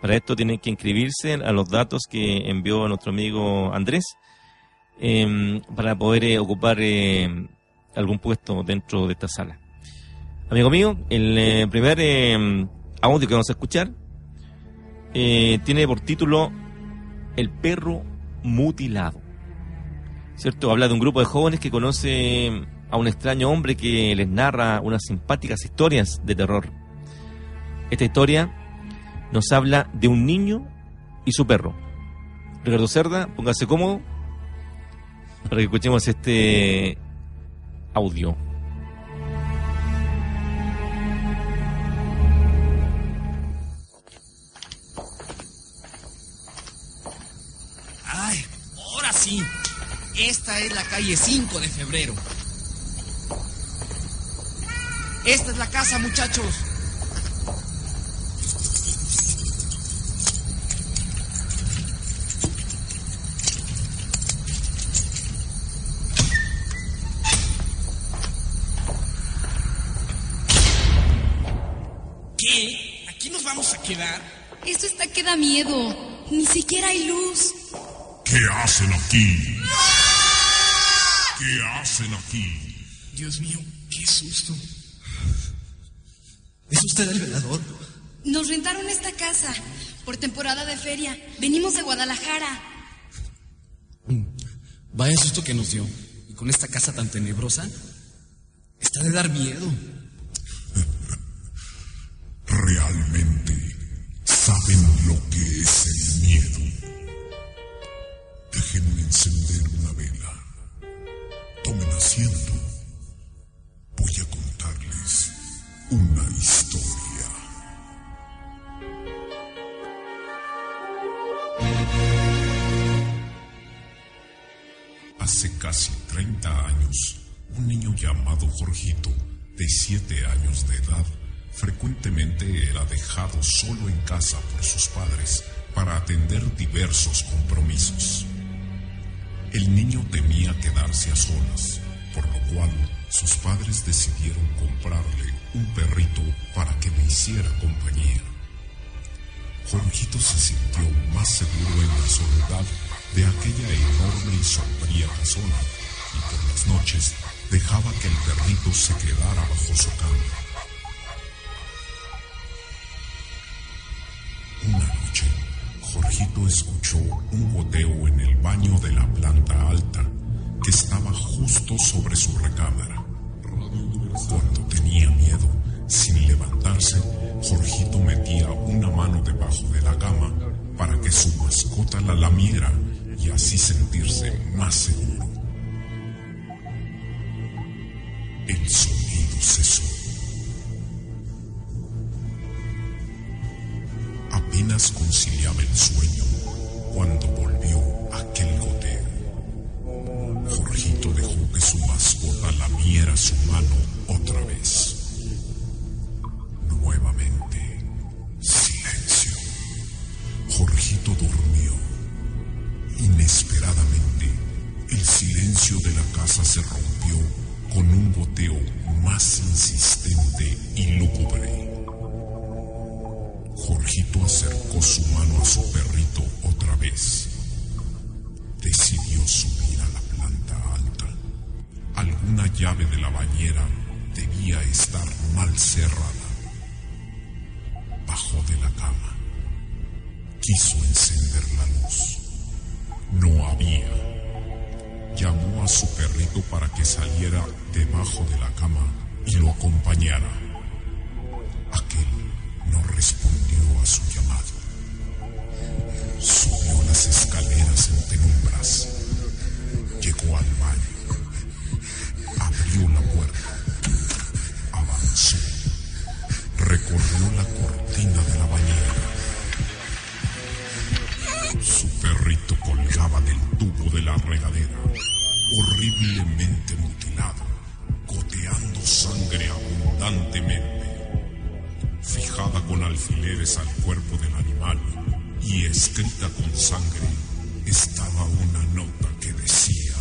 Para esto tienen que inscribirse a los datos que envió nuestro amigo Andrés em, para poder eh, ocupar eh, algún puesto dentro de esta sala. Amigo mío, el eh, primer eh, audio que vamos a escuchar eh, tiene por título El perro mutilado. ¿Cierto? Habla de un grupo de jóvenes que conoce a un extraño hombre que les narra unas simpáticas historias de terror. Esta historia nos habla de un niño y su perro. Ricardo Cerda, póngase cómodo para que escuchemos este audio. Ay, ahora sí. Esta es la calle 5 de febrero. Esta es la casa, muchachos. ¿Qué? ¿Aquí nos vamos a quedar? Esto está que da miedo. Ni siquiera hay luz. ¿Qué hacen aquí? ¿Qué hacen aquí? Dios mío, qué susto. ¿Es usted el velador? Nos rentaron esta casa por temporada de feria. Venimos de Guadalajara. Vaya susto que nos dio. Y con esta casa tan tenebrosa, está de dar miedo. Realmente 30 años, un niño llamado Jorgito, de 7 años de edad, frecuentemente era dejado solo en casa por sus padres para atender diversos compromisos. El niño temía quedarse a solas, por lo cual sus padres decidieron comprarle un perrito para que le hiciera compañía. Jorgito se sintió más seguro en la soledad de aquella enorme y sombría casona por las noches dejaba que el perrito se quedara bajo su cama. Una noche, Jorgito escuchó un goteo en el baño de la planta alta que estaba justo sobre su recámara. Cuando tenía miedo, sin levantarse, Jorgito metía una mano debajo de la cama para que su mascota la lamiera y así sentirse más seguro. El sonido cesó. Apenas conciliaba el sueño cuando volvió aquel goteo. Jorgito dejó que su mascota lamiera su mano otra vez. Aquel no respondió a su llamado. Subió las escaleras en penumbras. Llegó al baño. Abrió la puerta. Avanzó. Recorrió la cortina de la bañera. Su perrito colgaba del tubo de la regadera, horriblemente mutilado andantemente. Fijada con alfileres al cuerpo del animal y escrita con sangre, estaba una nota que decía...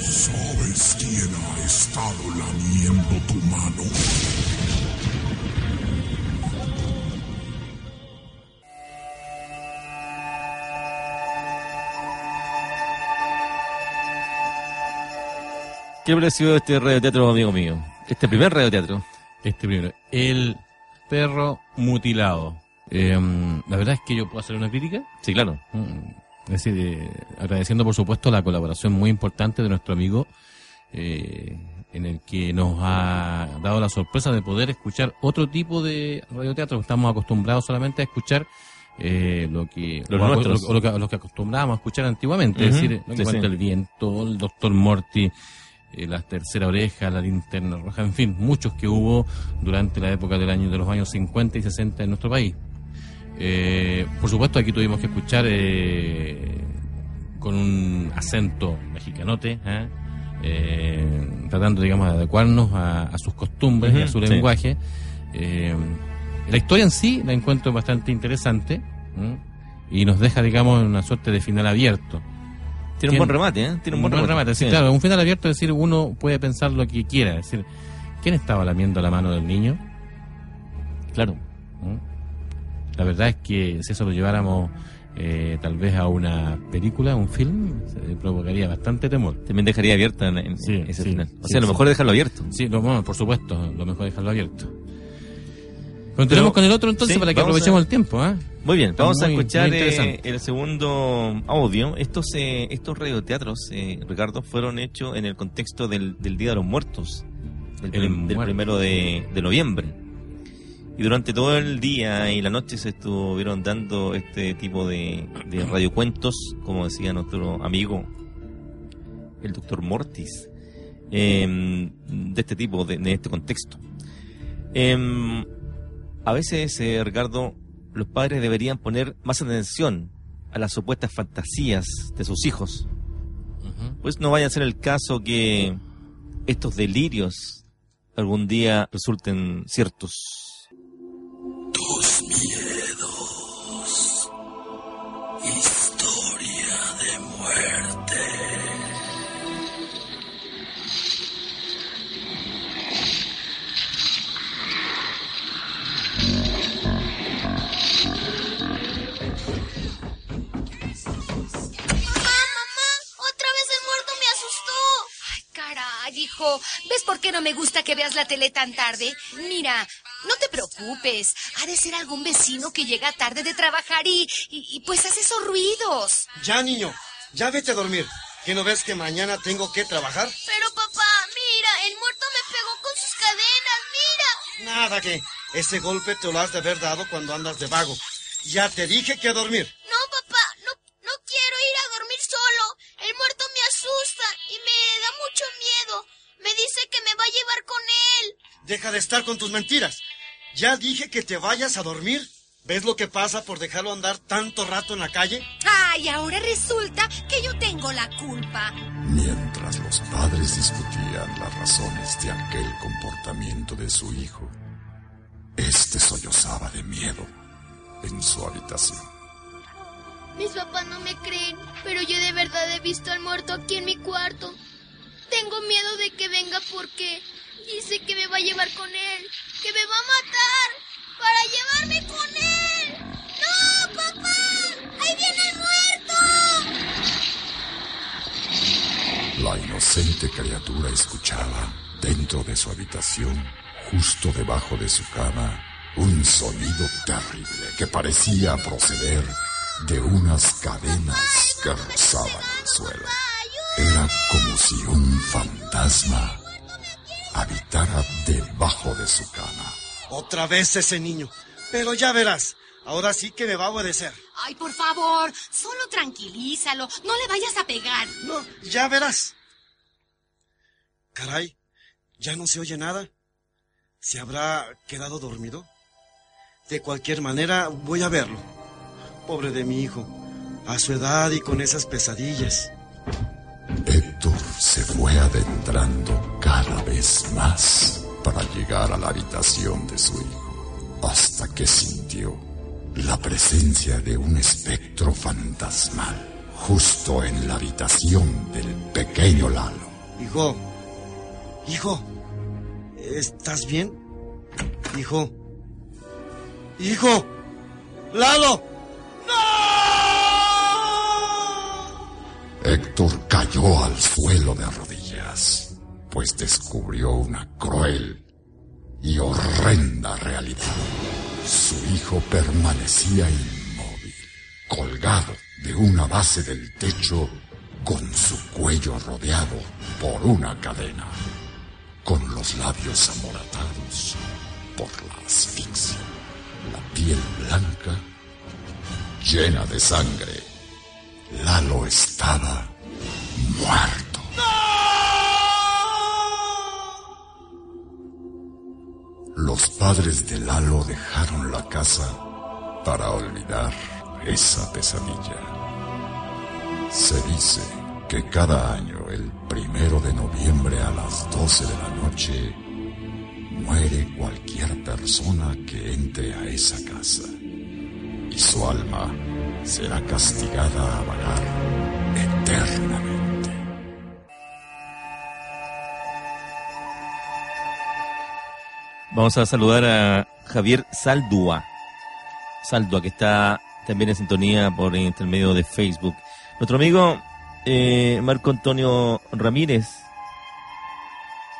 ¿Sabes quién ha estado lamiendo tu mano? ¿Qué pareció este radioteatro, amigo mío? Este primer radioteatro. Este primero, El perro mutilado. Eh, la verdad es que yo puedo hacer una crítica. Sí, claro. Mm, Es decir, eh, agradeciendo por supuesto la colaboración muy importante de nuestro amigo, eh, en el que nos ha dado la sorpresa de poder escuchar otro tipo de radioteatro. Estamos acostumbrados solamente a escuchar eh, lo que Los o a- nuestros. lo, lo que, lo que acostumbrábamos a escuchar antiguamente, es decir, lo que Sí, cuenta sí. el viento, el doctor Morty, eh, la tercera oreja, la linterna roja, en fin, muchos que hubo durante la época del año de los años 50 y 60 en nuestro país. Eh, por supuesto, aquí tuvimos que escuchar eh, con un acento mexicanote, ¿eh? Tratando, digamos, de adecuarnos a, a sus costumbres y a su sí. lenguaje. La historia en sí la encuentro bastante interesante y nos deja, digamos, una suerte de final abierto. Tiene un buen remate, ¿eh? Tiene un buen remate. Sí, Sí. claro, un final abierto, es decir, uno puede pensar lo que quiera. Es decir, ¿quién estaba lamiendo la mano del niño? Claro. ¿Mm? La verdad es que si eso lo lleváramos eh, tal vez a una película, a un film, se provocaría bastante temor. También dejaría abierta en, en- Sí, ese final. O sea, lo mejor es dejarlo abierto. Sí, lo, bueno, por supuesto, lo mejor es dejarlo abierto. Continuemos con el otro entonces sí, para que aprovechemos a- el tiempo. ¿ah? Muy bien, vamos a escuchar eh, el segundo audio. Estos eh, estos radioteatros, eh, Ricardo, fueron hechos en el contexto del, del Día de los Muertos, del, El prim- del muerto. primero de, de noviembre. Y durante todo el día y la noche se estuvieron dando este tipo de, de radiocuentos, como decía nuestro amigo, el doctor Mortis, em, de este tipo, de, de este contexto. Em, a veces, eh, Ricardo, los padres deberían poner más atención a las supuestas fantasías de sus hijos. Pues no vaya a ser el caso que estos delirios algún día resulten ciertos. Tus miedos. Historia de muerte. No me gusta que veas la tele tan tarde? Mira, no te preocupes. Ha de ser algún vecino que llega tarde de trabajar y, y, y pues hace esos ruidos. Ya, niño, ya vete a dormir. ¿Que no ves que mañana tengo que trabajar? Pero papá, mira, el muerto me pegó con sus cadenas, mira. Nada que ese golpe te lo has de haber dado cuando andas de vago. Ya te dije que a dormir. Deja de estar con tus mentiras. Ya dije que te vayas a dormir. ¿Ves lo que pasa por dejarlo andar tanto rato en la calle? Ay, ahora resulta que yo tengo la culpa. Mientras los padres discutían las razones de aquel comportamiento de su hijo, este sollozaba de miedo en su habitación. Mis papás no me creen, pero yo de verdad he visto al muerto aquí en mi cuarto. Tengo miedo de que venga porque dice que me va a llevar con él, que me va a matar para llevarme con él. ¡No, papá! ¡Ahí viene el muerto! La inocente criatura escuchaba, dentro de su habitación, justo debajo de su cama, un sonido terrible que parecía proceder de unas cadenas que rozaban el suelo. Era como si un fantasma habitara debajo de su cama. Otra vez ese niño. Pero ya verás. Ahora sí que me va a obedecer. Ay, por favor, solo tranquilízalo. No le vayas a pegar. No, ya verás. Caray, ya no se oye nada. ¿Se habrá quedado dormido? De cualquier manera, voy a verlo. Pobre de mi hijo. A su edad y con esas pesadillas. Héctor se fue adentrando vez más para llegar a la habitación de su hijo, hasta que sintió la presencia de un espectro fantasmal justo en la habitación del pequeño Lalo. Hijo, hijo, ¿estás bien? Hijo, hijo, Lalo. Héctor cayó al suelo de rodillas, pues descubrió una cruel y horrenda realidad. Su hijo permanecía inmóvil, colgado de una base del techo con su cuello rodeado por una cadena, con los labios amoratados por la asfixia, la piel blanca llena de sangre. Lalo estaba muerto. Los padres de Lalo dejaron la casa para olvidar esa pesadilla. Se dice que cada año, el primero de noviembre a las 12 de la noche, muere cualquier persona que entre a esa casa. Y su alma será castigada a vagar eternamente. Vamos a saludar a Javier Saldúa. Saldúa, que está también en sintonía por intermedio de Facebook. Nuestro amigo eh, Marco Antonio Ramírez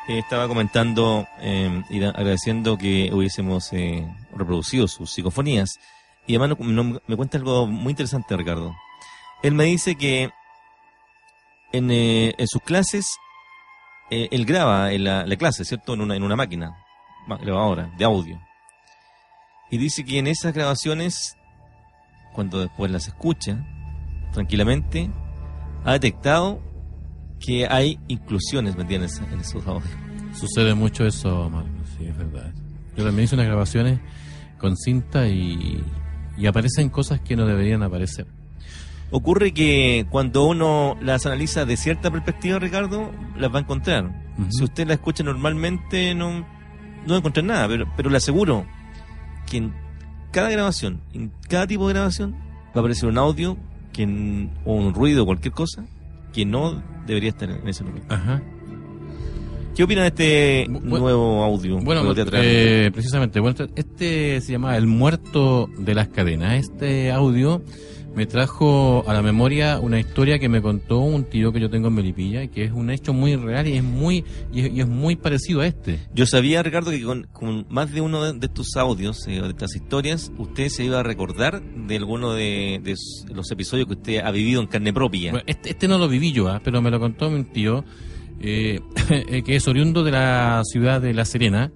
eh, estaba comentando eh, y agradeciendo que hubiésemos reproducido sus psicofonías. Y además me cuenta algo muy interesante, Ricardo. Él me dice que en, eh, en sus clases, eh, él graba la, la clase, ¿cierto? En una, en una máquina grabadora de audio. Y dice que en esas grabaciones, cuando después las escucha tranquilamente, ha detectado que hay inclusiones, ¿me entiendes? En esos audios. Sucede mucho eso, Marco, sí, es verdad. Yo también hice unas grabaciones con cinta y, y aparecen cosas que no deberían aparecer. Ocurre que cuando uno las analiza de cierta perspectiva, Ricardo, las va a encontrar. Si usted la escucha normalmente, no, no va a encontrar nada, pero, pero le aseguro que en cada grabación, en cada tipo de grabación, va a aparecer un audio que, o un ruido cualquier cosa que no debería estar en ese lugar. Ajá. ¿Qué opina de este nuevo audio? Bueno, eh, precisamente, bueno, este se llama El muerto de las cadenas. Este audio me trajo a la memoria una historia que me contó un tío que yo tengo en Melipilla que es un hecho muy real y es muy y es, y es muy parecido a este. Yo sabía, Ricardo, que con, con más de uno de, estos audios, eh, de estas historias, usted se iba a recordar de alguno de, de los episodios que usted ha vivido en carne propia. Bueno, este, este no lo viví yo, ¿ah? pero me lo contó mi tío, eh, eh, que es oriundo de la ciudad de La Serena.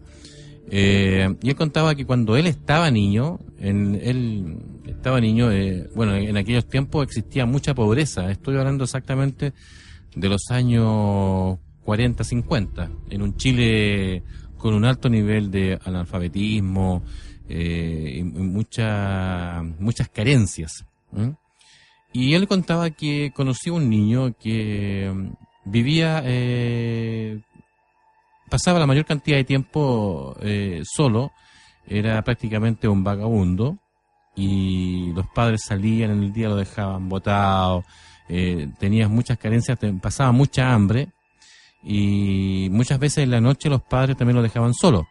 Eh, y él contaba que cuando él estaba niño, él estaba niño, bueno, en aquellos tiempos existía mucha pobreza. Estoy hablando exactamente de los años 40, 50, en un Chile con un alto nivel de analfabetismo eh, y mucha- muchas carencias. Y él contaba que conoció un niño que vivía, eh, pasaba la mayor cantidad de tiempo eh, solo, era prácticamente un vagabundo y los padres salían en el día, lo dejaban botado, eh, tenía muchas carencias, pasaba mucha hambre y muchas veces en la noche los padres también lo dejaban solo.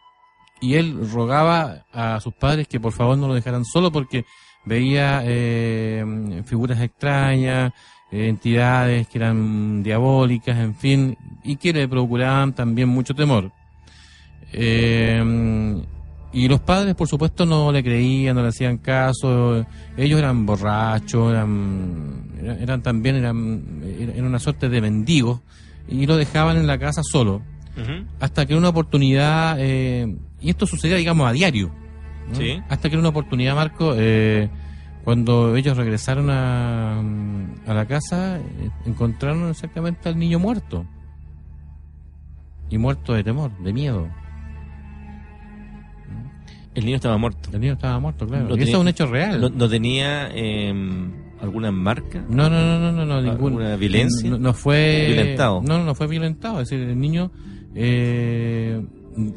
Y él rogaba a sus padres que por favor no lo dejaran solo porque veía eh, figuras extrañas, entidades que eran diabólicas, en fin, y que le procuraban también mucho temor. Eh, y los padres, por supuesto, no le creían, no le hacían caso. Ellos eran borrachos, eran, eran, también eran, eran una suerte de mendigos y lo dejaban en la casa solo. Hasta que una oportunidad, eh, y esto sucedía, digamos, a diario. ¿no? Sí. Hasta que una oportunidad, Marco, eh, cuando ellos regresaron a, a la casa, eh, encontraron exactamente al niño muerto. Y muerto de temor, de miedo. El niño estaba muerto. El niño estaba muerto, claro. No y tenía- eso es un hecho real. No, no tenía eh, alguna marca? No, no, no, no, no, no ninguna. ¿Alguna violencia? No, no fue... Violentado. No, no, no fue violentado. Es decir, el niño eh,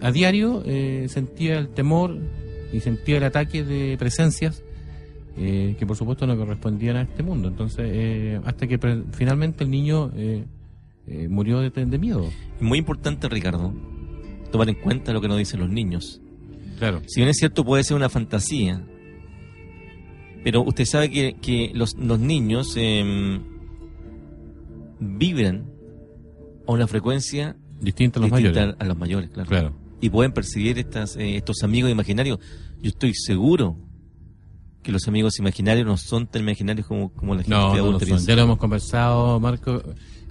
a diario eh, sentía el temor y sentía el ataque de presencias eh, que por supuesto no correspondían a este mundo. Entonces, eh, hasta que pre- finalmente el niño eh, eh, murió de, de miedo. Muy importante, Ricardo, tomar en cuenta lo que nos dicen los niños. Claro. Si bien es cierto, puede ser una fantasía, pero usted sabe que, que los, los niños eh, vibran a una frecuencia Distinta a los distinta mayores. a los mayores, claro. Claro. Y pueden percibir estas, eh, estos amigos imaginarios. Yo estoy seguro que los amigos imaginarios no son tan imaginarios como, como la gente No, no, no adulta son. piensa. ya lo hemos conversado, Marco,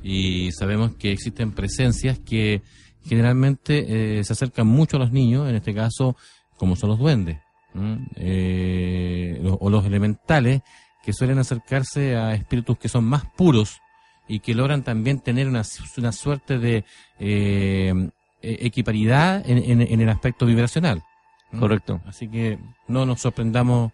y sabemos que existen presencias que generalmente eh, se acercan mucho a los niños, en este caso, como son los duendes. Eh, lo- o los elementales, que suelen acercarse a espíritus que son más puros y que logran también tener una, una suerte de eh, eh, equiparidad en, en- en el aspecto vibracional. Correcto. Así que no nos sorprendamos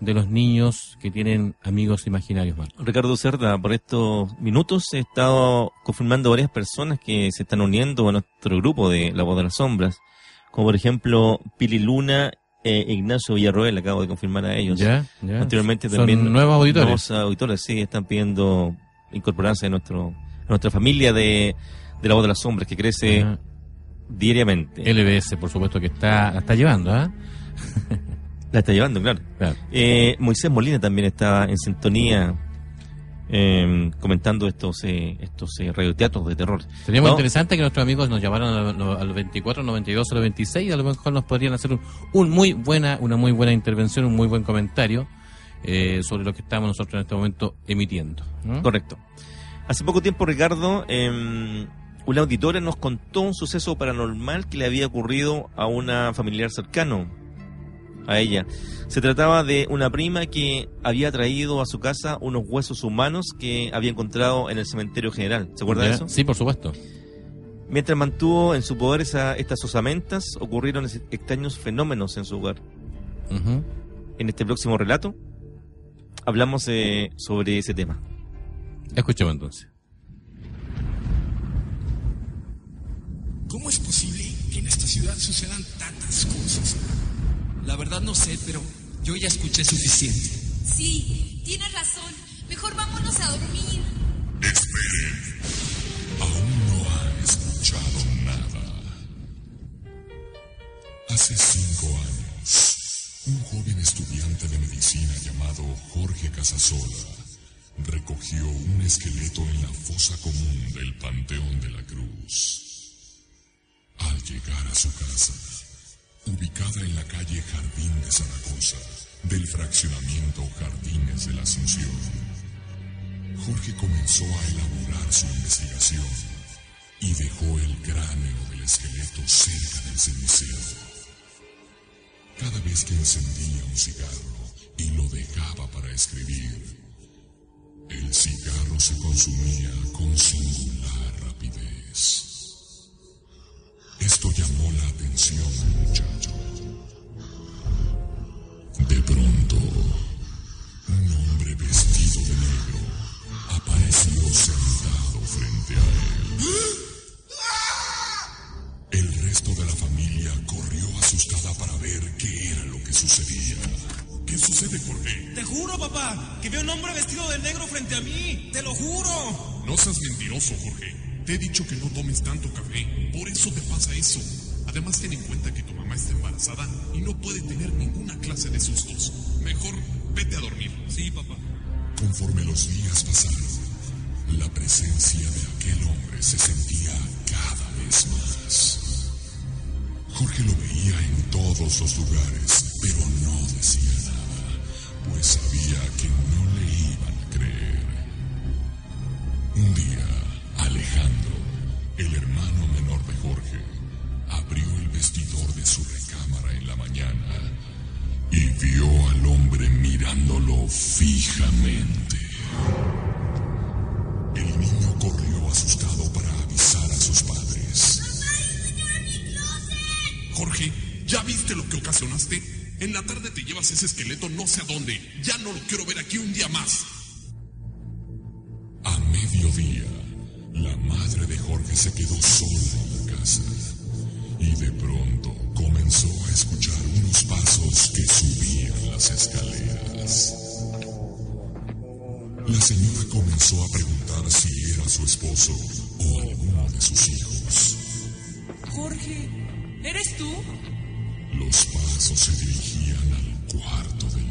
de los niños que tienen amigos imaginarios, Marco. Ricardo Cerda, por estos minutos he estado confirmando varias personas que se están uniendo a nuestro grupo de La Voz de las Sombras, como por ejemplo Pili Luna e Ignacio Villarroel, acabo de confirmar a ellos. Ya, ya. Anteriormente Son también nuevos auditores. nuevos auditores, sí, están pidiendo incorporarse a, nuestro, a nuestra familia de, de La Voz de las Sombras, que crece diariamente. LBS, por supuesto, que está, la está llevando, ¿ah? La está llevando, claro. Claro. Eh, Moisés Molina también está en sintonía eh, comentando estos eh, estos eh, radioteatros de terror. Sería muy No, interesante que nuestros amigos nos llamaran al, al 24, 92, al 26 y a lo mejor nos podrían hacer un, un muy buena, una muy buena intervención, un muy buen comentario eh, sobre lo que estamos nosotros en este momento emitiendo. ¿no? Correcto. Hace poco tiempo, Ricardo, eh, una auditora nos contó un suceso paranormal que le había ocurrido a una familiar cercano a ella. Se trataba de una prima que había traído a su casa unos huesos humanos que había encontrado en el cementerio general. ¿Se acuerda de eso? Sí, por supuesto. Mientras mantuvo en su poder esa- estas osamentas, ocurrieron extraños fenómenos en su hogar. En este próximo relato hablamos eh, sobre ese tema. Escuchemos entonces. ¿Cómo es posible que en esta ciudad sucedan tantas cosas? La verdad no sé, pero yo ya escuché suficiente. Sí, tienes razón. Mejor vámonos a dormir. Esperen. Aún no han escuchado nada. Hace cinco años, un joven estudiante de medicina llamado Jorge Casasola recogió un esqueleto en la fosa común del Panteón de la Cruz. Al llegar a su casa, ubicada en la calle Jardín de Zaragoza, del fraccionamiento Jardines de la Asunción, Jorge comenzó a elaborar su investigación y dejó el cráneo del esqueleto cerca del cenicero. Cada vez que encendía un cigarro y lo dejaba para escribir, el cigarro se consumía con singular rapidez. Esto llamó la atención al muchacho. De pronto, un hombre vestido de negro apareció sentado frente a él. El resto de la familia corrió asustada para ver qué era lo que sucedía. ¿Qué sucede, Jorge? Te juro, papá, que veo un hombre vestido de negro frente a mí. Te lo juro. No seas mentiroso, Jorge. Te he dicho que no tomes tanto café. Por eso te pasa eso. Además, ten en cuenta que tu mamá está embarazada y no puede tener ninguna clase de sustos. Mejor vete a dormir. Sí, papá. Conforme los días pasaron, la presencia de aquel hombre se sentía cada vez más. Jorge lo veía en todos los lugares, pero no decía nada, pues sabía que no le iban a creer. Un día, Alejandro, el hermano menor de Jorge, abrió el vestidor de su recámara en la mañana y vio al hombre mirándolo fijamente. El niño corrió asustado para avisar a sus padres. Jorge, ¿ya viste lo que ocasionaste? En la tarde te llevas ese esqueleto no sé a dónde. Ya no lo quiero ver aquí un día más. día, la de Jorge se quedó sola en la casa y de pronto comenzó a escuchar unos pasos que subían las escaleras. La señora comenzó a preguntar si era su esposo o alguno de sus hijos. Jorge, ¿eres tú? Los pasos se dirigían al cuarto del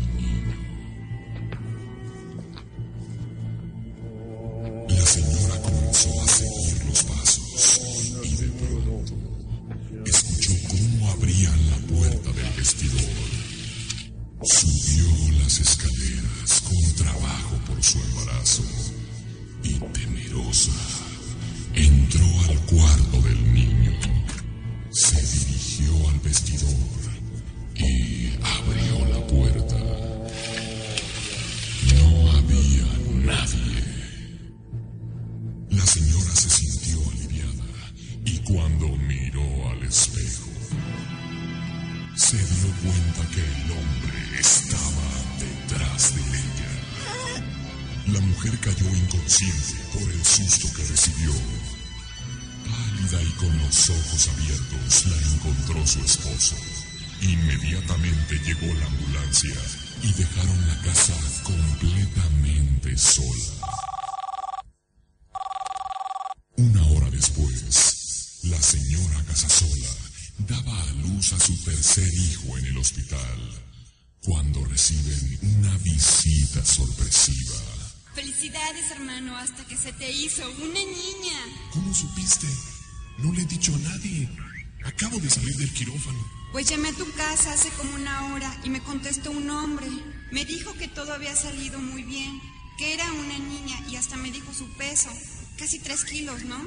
se te hizo una niña. ¿Cómo supiste? No le he dicho a nadie. Acabo de salir del quirófano. Pues llamé a tu casa hace como una hora y me contestó un hombre. Me dijo que todo había salido muy bien, que era una niña y hasta me dijo su peso. Casi tres kilos, ¿no? La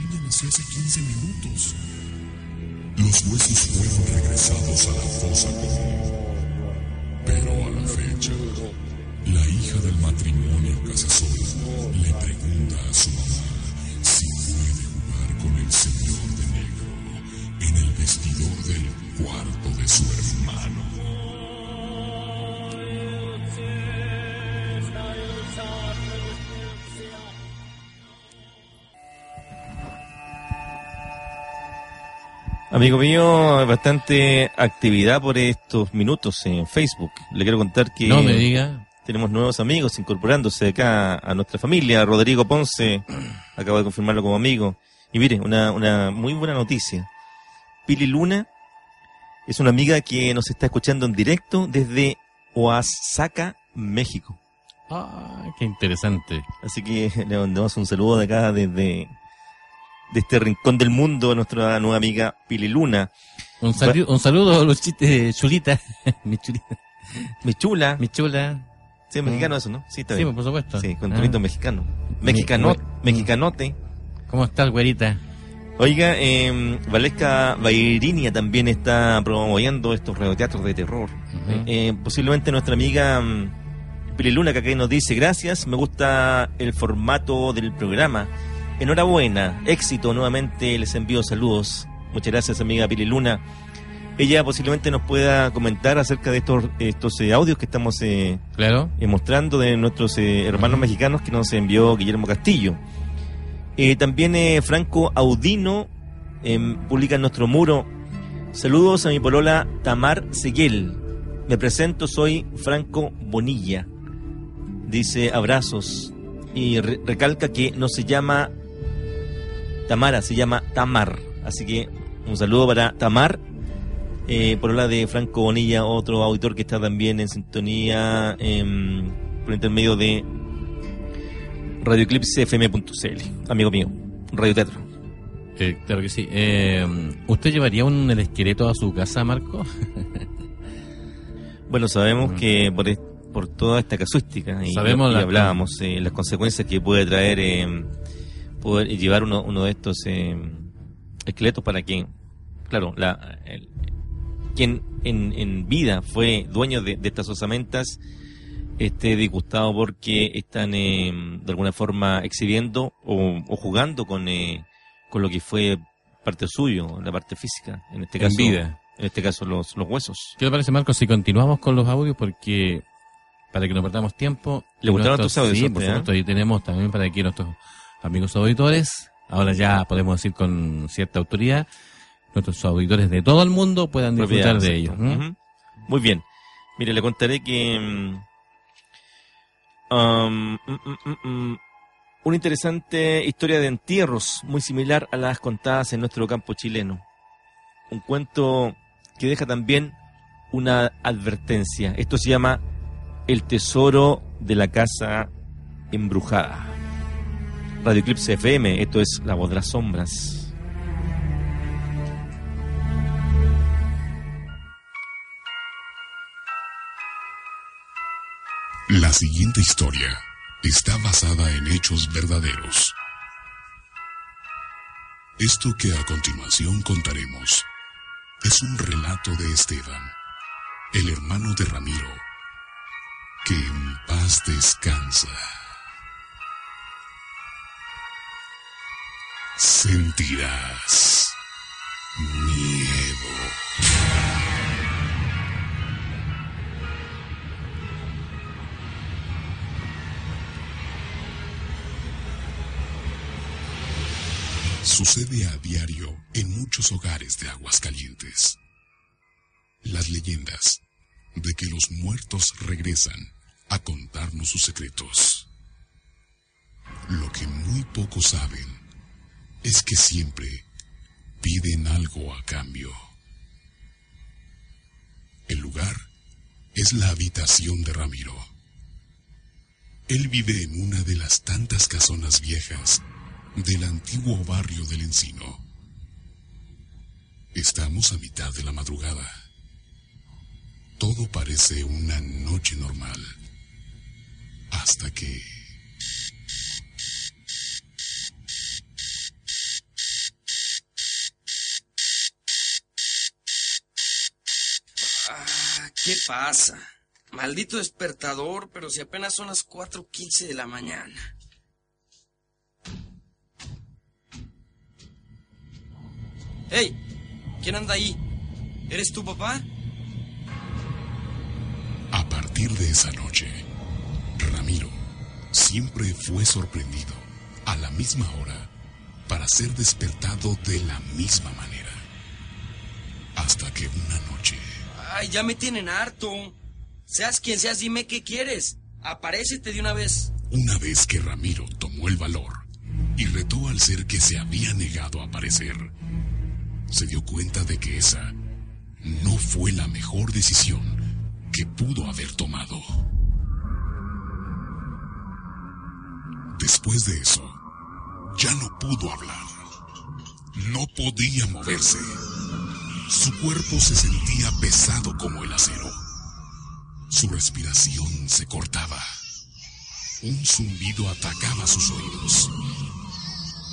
niña nació hace 15 minutos. Los huesos fueron regresados a la fosa común. Del matrimonio Casasola le pregunta a su mamá si puede jugar con el señor de negro en el vestidor del cuarto de su hermano. Amigo mío, bastante actividad por estos minutos en Facebook. Le quiero contar que No me diga. Tenemos nuevos amigos incorporándose acá a nuestra familia. Rodrigo Ponce acaba de confirmarlo como amigo. Y mire, una, una muy buena noticia. Pili Luna es una amiga que nos está escuchando en directo desde Oaxaca, México. Ah, qué interesante. Así que le mandamos un saludo de acá desde de este rincón del mundo a nuestra nueva amiga Pili Luna. Un, salu- un saludo, Luchita, Chulita. Mi chulita. Mi chula. Mi chula. Sí, es mexicano eso, ¿no? Sí, está Sí, bien. por supuesto. Sí, con Ah. tonito mexicano. Mexicano, mexicanote. ¿Cómo estás, güerita? Oiga, eh, Valesca Bairinia también está promoviendo estos radioteatros de terror. Eh, posiblemente nuestra amiga mm, Pili Luna, que acá nos dice, gracias, me gusta el formato del programa. Enhorabuena, éxito nuevamente, les envío saludos. Muchas gracias, amiga Pili Luna. Ella posiblemente nos pueda comentar acerca de estos, estos eh, audios que estamos eh, Claro. eh, mostrando de nuestros hermanos mexicanos que nos envió Guillermo Castillo. También Franco Audino em, publica en nuestro muro. Saludos a mi polola Tamar Seguel. Me presento, soy Franco Bonilla. Dice abrazos. Y re- recalca que no se llama Tamara, se llama Tamar. Así que un saludo para Tamar. Eh, polola de Franco Bonilla, otro auditor que está también en sintonía em, por intermedio de radioeclipsefm.cl. Amigo mío, Radio Teatro. Eh, claro que sí. Eh, ¿Usted llevaría un el esqueleto a su casa, Marco? Bueno, sabemos que por, por toda esta casuística, y, Sabemos y la- hablábamos, eh, las consecuencias que puede traer eh, poder llevar uno, uno de estos eh, esqueletos para que, claro, la, el- quien en, en vida fue dueño de, de estas osamentas esté disgustado porque están eh, de alguna forma exhibiendo o, o jugando con, eh, con lo que fue parte suyo, la parte física, en este En caso, vida. en este caso los, los huesos. ¿Qué le parece, Marco, si continuamos con los audios? Porque para que no perdamos tiempo. ¿Le gustaron Nuestros- tus audios, Sí, por eh? supuesto, y tenemos también para aquí nuestros amigos auditores. Ahora ya podemos decir con cierta autoridad, nuestros auditores de todo el mundo puedan disfrutar de ellos. Muy bien. Mire, le contaré que... um, una interesante historia de entierros, muy similar a las contadas en nuestro campo chileno. Un cuento que deja también una advertencia. Esto se llama El tesoro de la casa embrujada. Radio Eclipse FM, esto es La Voz de las Sombras. La siguiente historia está basada en hechos verdaderos. Esto que a continuación contaremos es un relato de Esteban, el hermano de Ramiro, que en paz descansa. Sentirás miedo. Sucede a diario en muchos hogares de Aguascalientes. Las leyendas de que los muertos regresan a contarnos sus secretos. Lo que muy pocos saben es que siempre piden algo a cambio. El lugar es la habitación de Ramiro. Él vive en una de las tantas casonas viejas del antiguo barrio del Encino. Estamos a mitad de la madrugada. Todo parece una noche normal. Hasta que... Ah, ¿qué pasa? Maldito despertador, pero si apenas son las 4.15 de la mañana. ¡Hey! ¿Quién anda ahí? ¿Eres tú, papá? A partir de esa noche, Ramiro siempre fue sorprendido a la misma hora para ser despertado de la misma manera. Hasta que una noche, Ay, ya me tienen harto. Seas quien seas, dime qué quieres. Aparécete de una vez. una vez que Ramiro tomó el valor y retó al ser que se había negado a aparecer, se dio cuenta de que esa no fue la mejor decisión que pudo haber tomado. Después de eso, ya no pudo hablar. No podía moverse. Su cuerpo se sentía pesado como el acero. Su respiración se cortaba. Un zumbido atacaba sus oídos.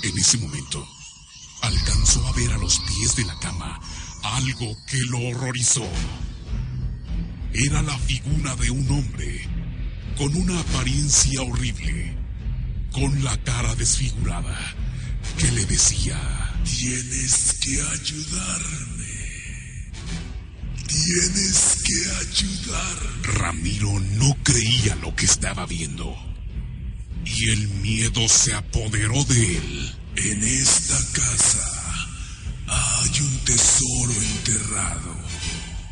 En ese momento, alcanzó a ver a los pies de la cama algo que lo horrorizó. Era la figura de un hombre con una apariencia horrible, con la cara desfigurada, que le decía, tienes que ayudarme. Tienes que ayudar. Ramiro no creía lo que estaba viendo. Y el miedo se apoderó de él. En esta casa hay un tesoro enterrado.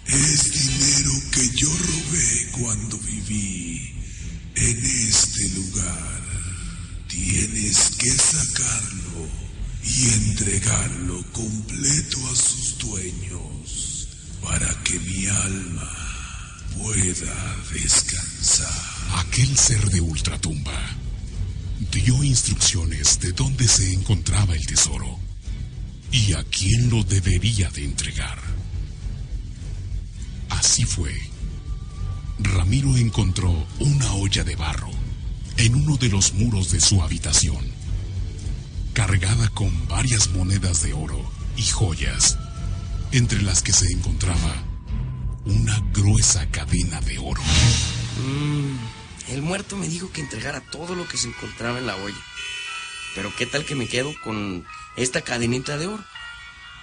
Es dinero que yo robé cuando viví en este lugar. Tienes que sacarlo y entregarlo completo a sus dueños para que mi alma pueda descansar. Aquel ser de ultratumba dio instrucciones de dónde se encontraba el tesoro y a quién lo debería de entregar. Así fue. Ramiro encontró una olla de barro en uno de los muros de su habitación, cargada con varias monedas de oro y joyas, entre las que se encontraba una gruesa cadena de oro. Mm, el muerto me dijo que entregara todo lo que se encontraba en la olla. Pero qué tal que me quedo con esta cadenita de oro.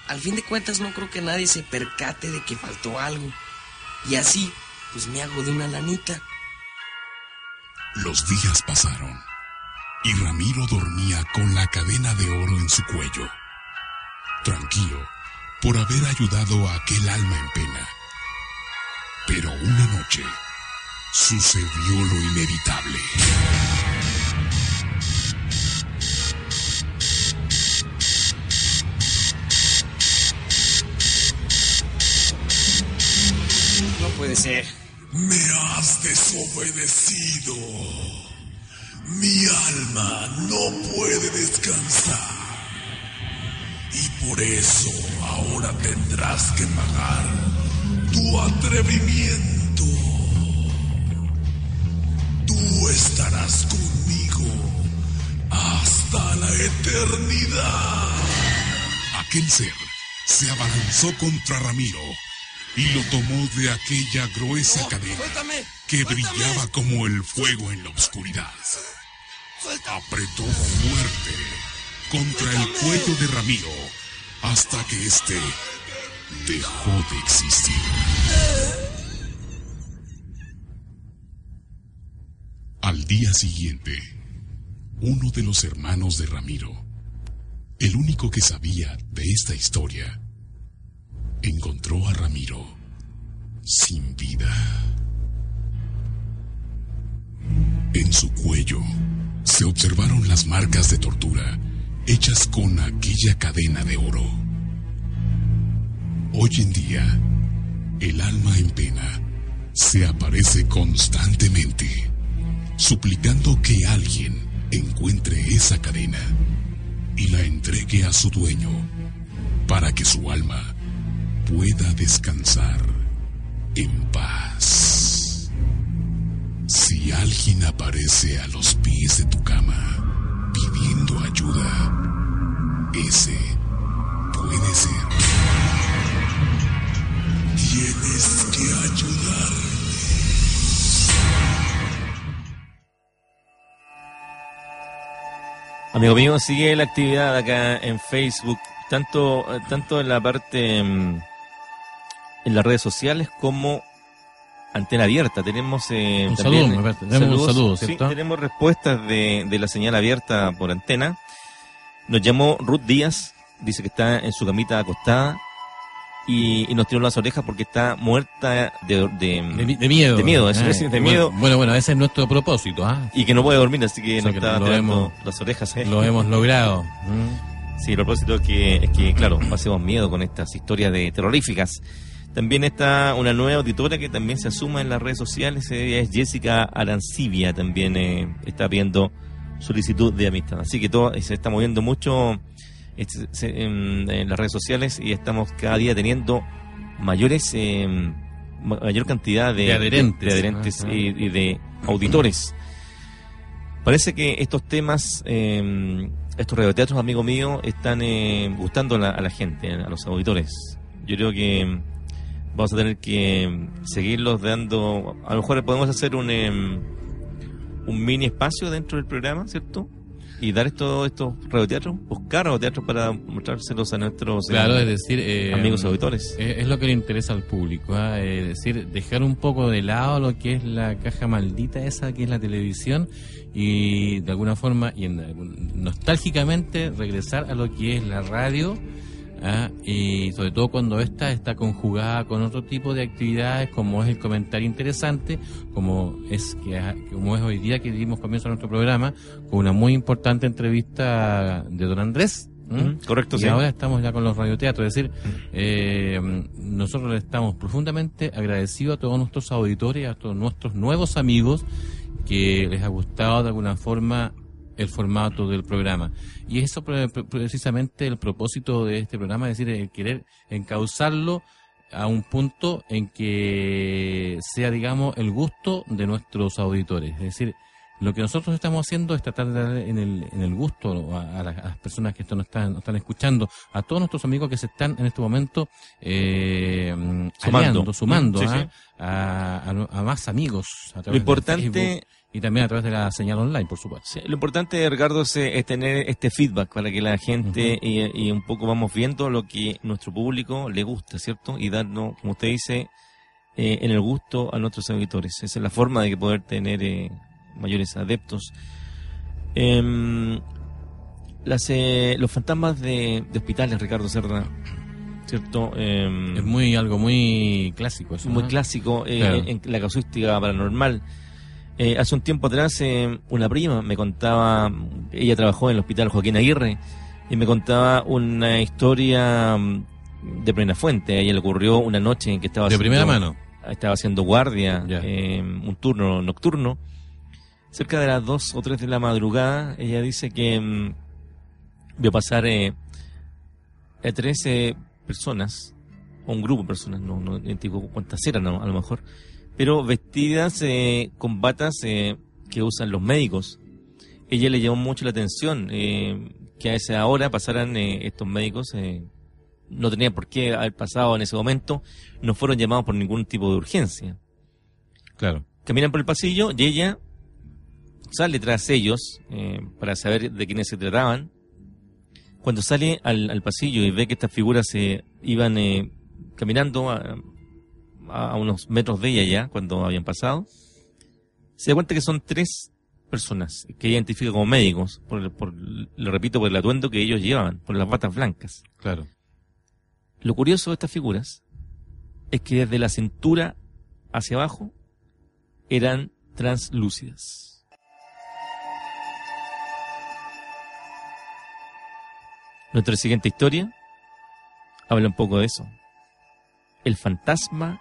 Al fin de cuentas no creo que nadie se percate de que faltó algo. Y así, pues me hago de una lanita. Los días pasaron y Ramiro dormía con la cadena de oro en su cuello, tranquilo por haber ayudado a aquel alma en pena. Pero una noche sucedió lo inevitable. No puede ser. Me has desobedecido. Mi alma no puede descansar. Y por eso ahora tendrás que pagar tu atrevimiento. Estarás conmigo hasta la eternidad. Aquel ser se abalanzó contra Ramiro y lo tomó de aquella gruesa cadena que brillaba como el fuego en la oscuridad. Apretó fuerte contra el cuello de Ramiro hasta que éste dejó de existir. Al día siguiente, uno de los hermanos de Ramiro, el único que sabía de esta historia, encontró a Ramiro sin vida. En su cuello se observaron las marcas de tortura hechas con aquella cadena de oro. Hoy en día, el alma en pena se aparece constantemente, suplicando que alguien encuentre esa cadena y la entregue a su dueño para que su alma pueda descansar en paz. Si alguien aparece a los pies de tu cama pidiendo ayuda, ese puede ser. Tienes que ayudar. Amigo mío, sigue la actividad acá en Facebook, tanto, eh, tanto en la parte, mm, en las redes sociales como antena abierta. Tenemos eh, Un también, saludo, me un saludo, sí, tenemos respuestas de, de la señal abierta por antena. Nos llamó Ruth Díaz, dice que está en su camita acostada y, y nos tiró las orejas porque está muerta de, de, De, de miedo. De miedo, Ah, es, de bueno, miedo. Bueno, bueno, ese es nuestro propósito, ¿ah? Y que no puede dormir, así que O sea nos que está tirando hemos- las orejas. ¿eh? Lo hemos logrado. Sí, el propósito es que, es que, claro, pasemos miedo con estas historias de terroríficas. También está una nueva auditora que también se asuma en las redes sociales, ella es Jessica Arancibia, también eh, está viendo solicitud de amistad. Así que todo se está moviendo mucho en, en las redes sociales y estamos cada día teniendo mayores eh, ma- mayor cantidad de, De adherentes. de adherentes Ajá. y, y de auditores. Parece que estos temas, eh, estos radioteatros, amigo mío, están eh, gustando a la, a la gente, a los auditores. Yo creo que vamos a tener que seguirlos dando. A lo mejor podemos hacer un, em, un mini espacio dentro del programa, ¿cierto? Y dar estos, estos radioteatros, buscar radioteatros para mostrárselos a nuestros eh, Claro, es decir, eh, amigos auditores. Es, es lo que le interesa al público, ¿ah? es decir, dejar un poco de lado lo que es la caja maldita esa que es la televisión y de alguna forma y en nostálgicamente regresar a lo que es la radio ¿ah? y sobre todo cuando esta está conjugada con otro tipo de actividades como es el comentario interesante, como es que como es hoy día que dimos comienzo a nuestro programa con una muy importante entrevista de don Andrés. ¿m? Ujú, correcto, y sí. ahora estamos ya con los radioteatros, es decir, eh, nosotros le estamos profundamente agradecidos a todos nuestros auditores, a todos nuestros nuevos amigos que les ha gustado de alguna forma el formato del programa. Y eso pre- pre- precisamente el propósito de este programa, es decir, el querer encauzarlo a un punto en que sea, digamos, el gusto de nuestros auditores. Es decir, lo que nosotros estamos haciendo es tratar de darle en el, en el gusto a, a las, a las personas que esto nos están, nos están escuchando, a todos nuestros amigos que se están en este momento eh, Sumando. aliando, sumando Sí, ¿ah? sí. A, a- más amigos. A Lo través de importante- Facebook y también a través de la señal online, por supuesto. Sí, lo importante, Ricardo, es, eh, es tener este feedback para que la gente y, y un poco vamos viendo lo que nuestro público le gusta, ¿cierto? Y darnos, como usted dice, eh, en el gusto a nuestros auditores. Esa es la forma de que poder tener eh, mayores adeptos. Em, las, eh, los fantasmas de, de hospitales, Ricardo Cerda, ¿cierto? Em, Es muy algo muy clásico eso. muy ¿no? clásico eh, Claro. en la casuística paranormal. Eh, hace un tiempo atrás eh, una prima me contaba, ella trabajó en el hospital Joaquín Aguirre y me contaba una historia mm, de plena fuente. A ella le ocurrió una noche en que estaba De primera haciendo- mano. estaba haciendo guardia, eh, un turno nocturno. Cerca de las 2 o 3 de la madrugada, ella dice que mm, vio pasar eh, a 13 personas, o un grupo de personas, no, no identifico cuántas eran a, a lo mejor, pero vestidas eh, con batas eh, que usan los médicos. Ella le llamó mucho la atención eh, que a esa hora pasaran eh, estos médicos. no tenía por qué haber pasado en ese momento, no fueron llamados por ningún tipo de urgencia. Claro. Caminan por el pasillo y ella sale tras ellos para saber de quiénes se trataban. Cuando sale al, al pasillo y ve que estas figuras se iban eh, caminando a, a unos metros de ella ya, cuando habían pasado, se da cuenta que son tres personas que ella identifica como médicos, por, por, lo repito, por el atuendo que ellos llevaban, por las batas blancas. Claro. Lo curioso de estas figuras es que desde la cintura hacia abajo eran translúcidas. Nuestra siguiente historia habla un poco de eso. El fantasma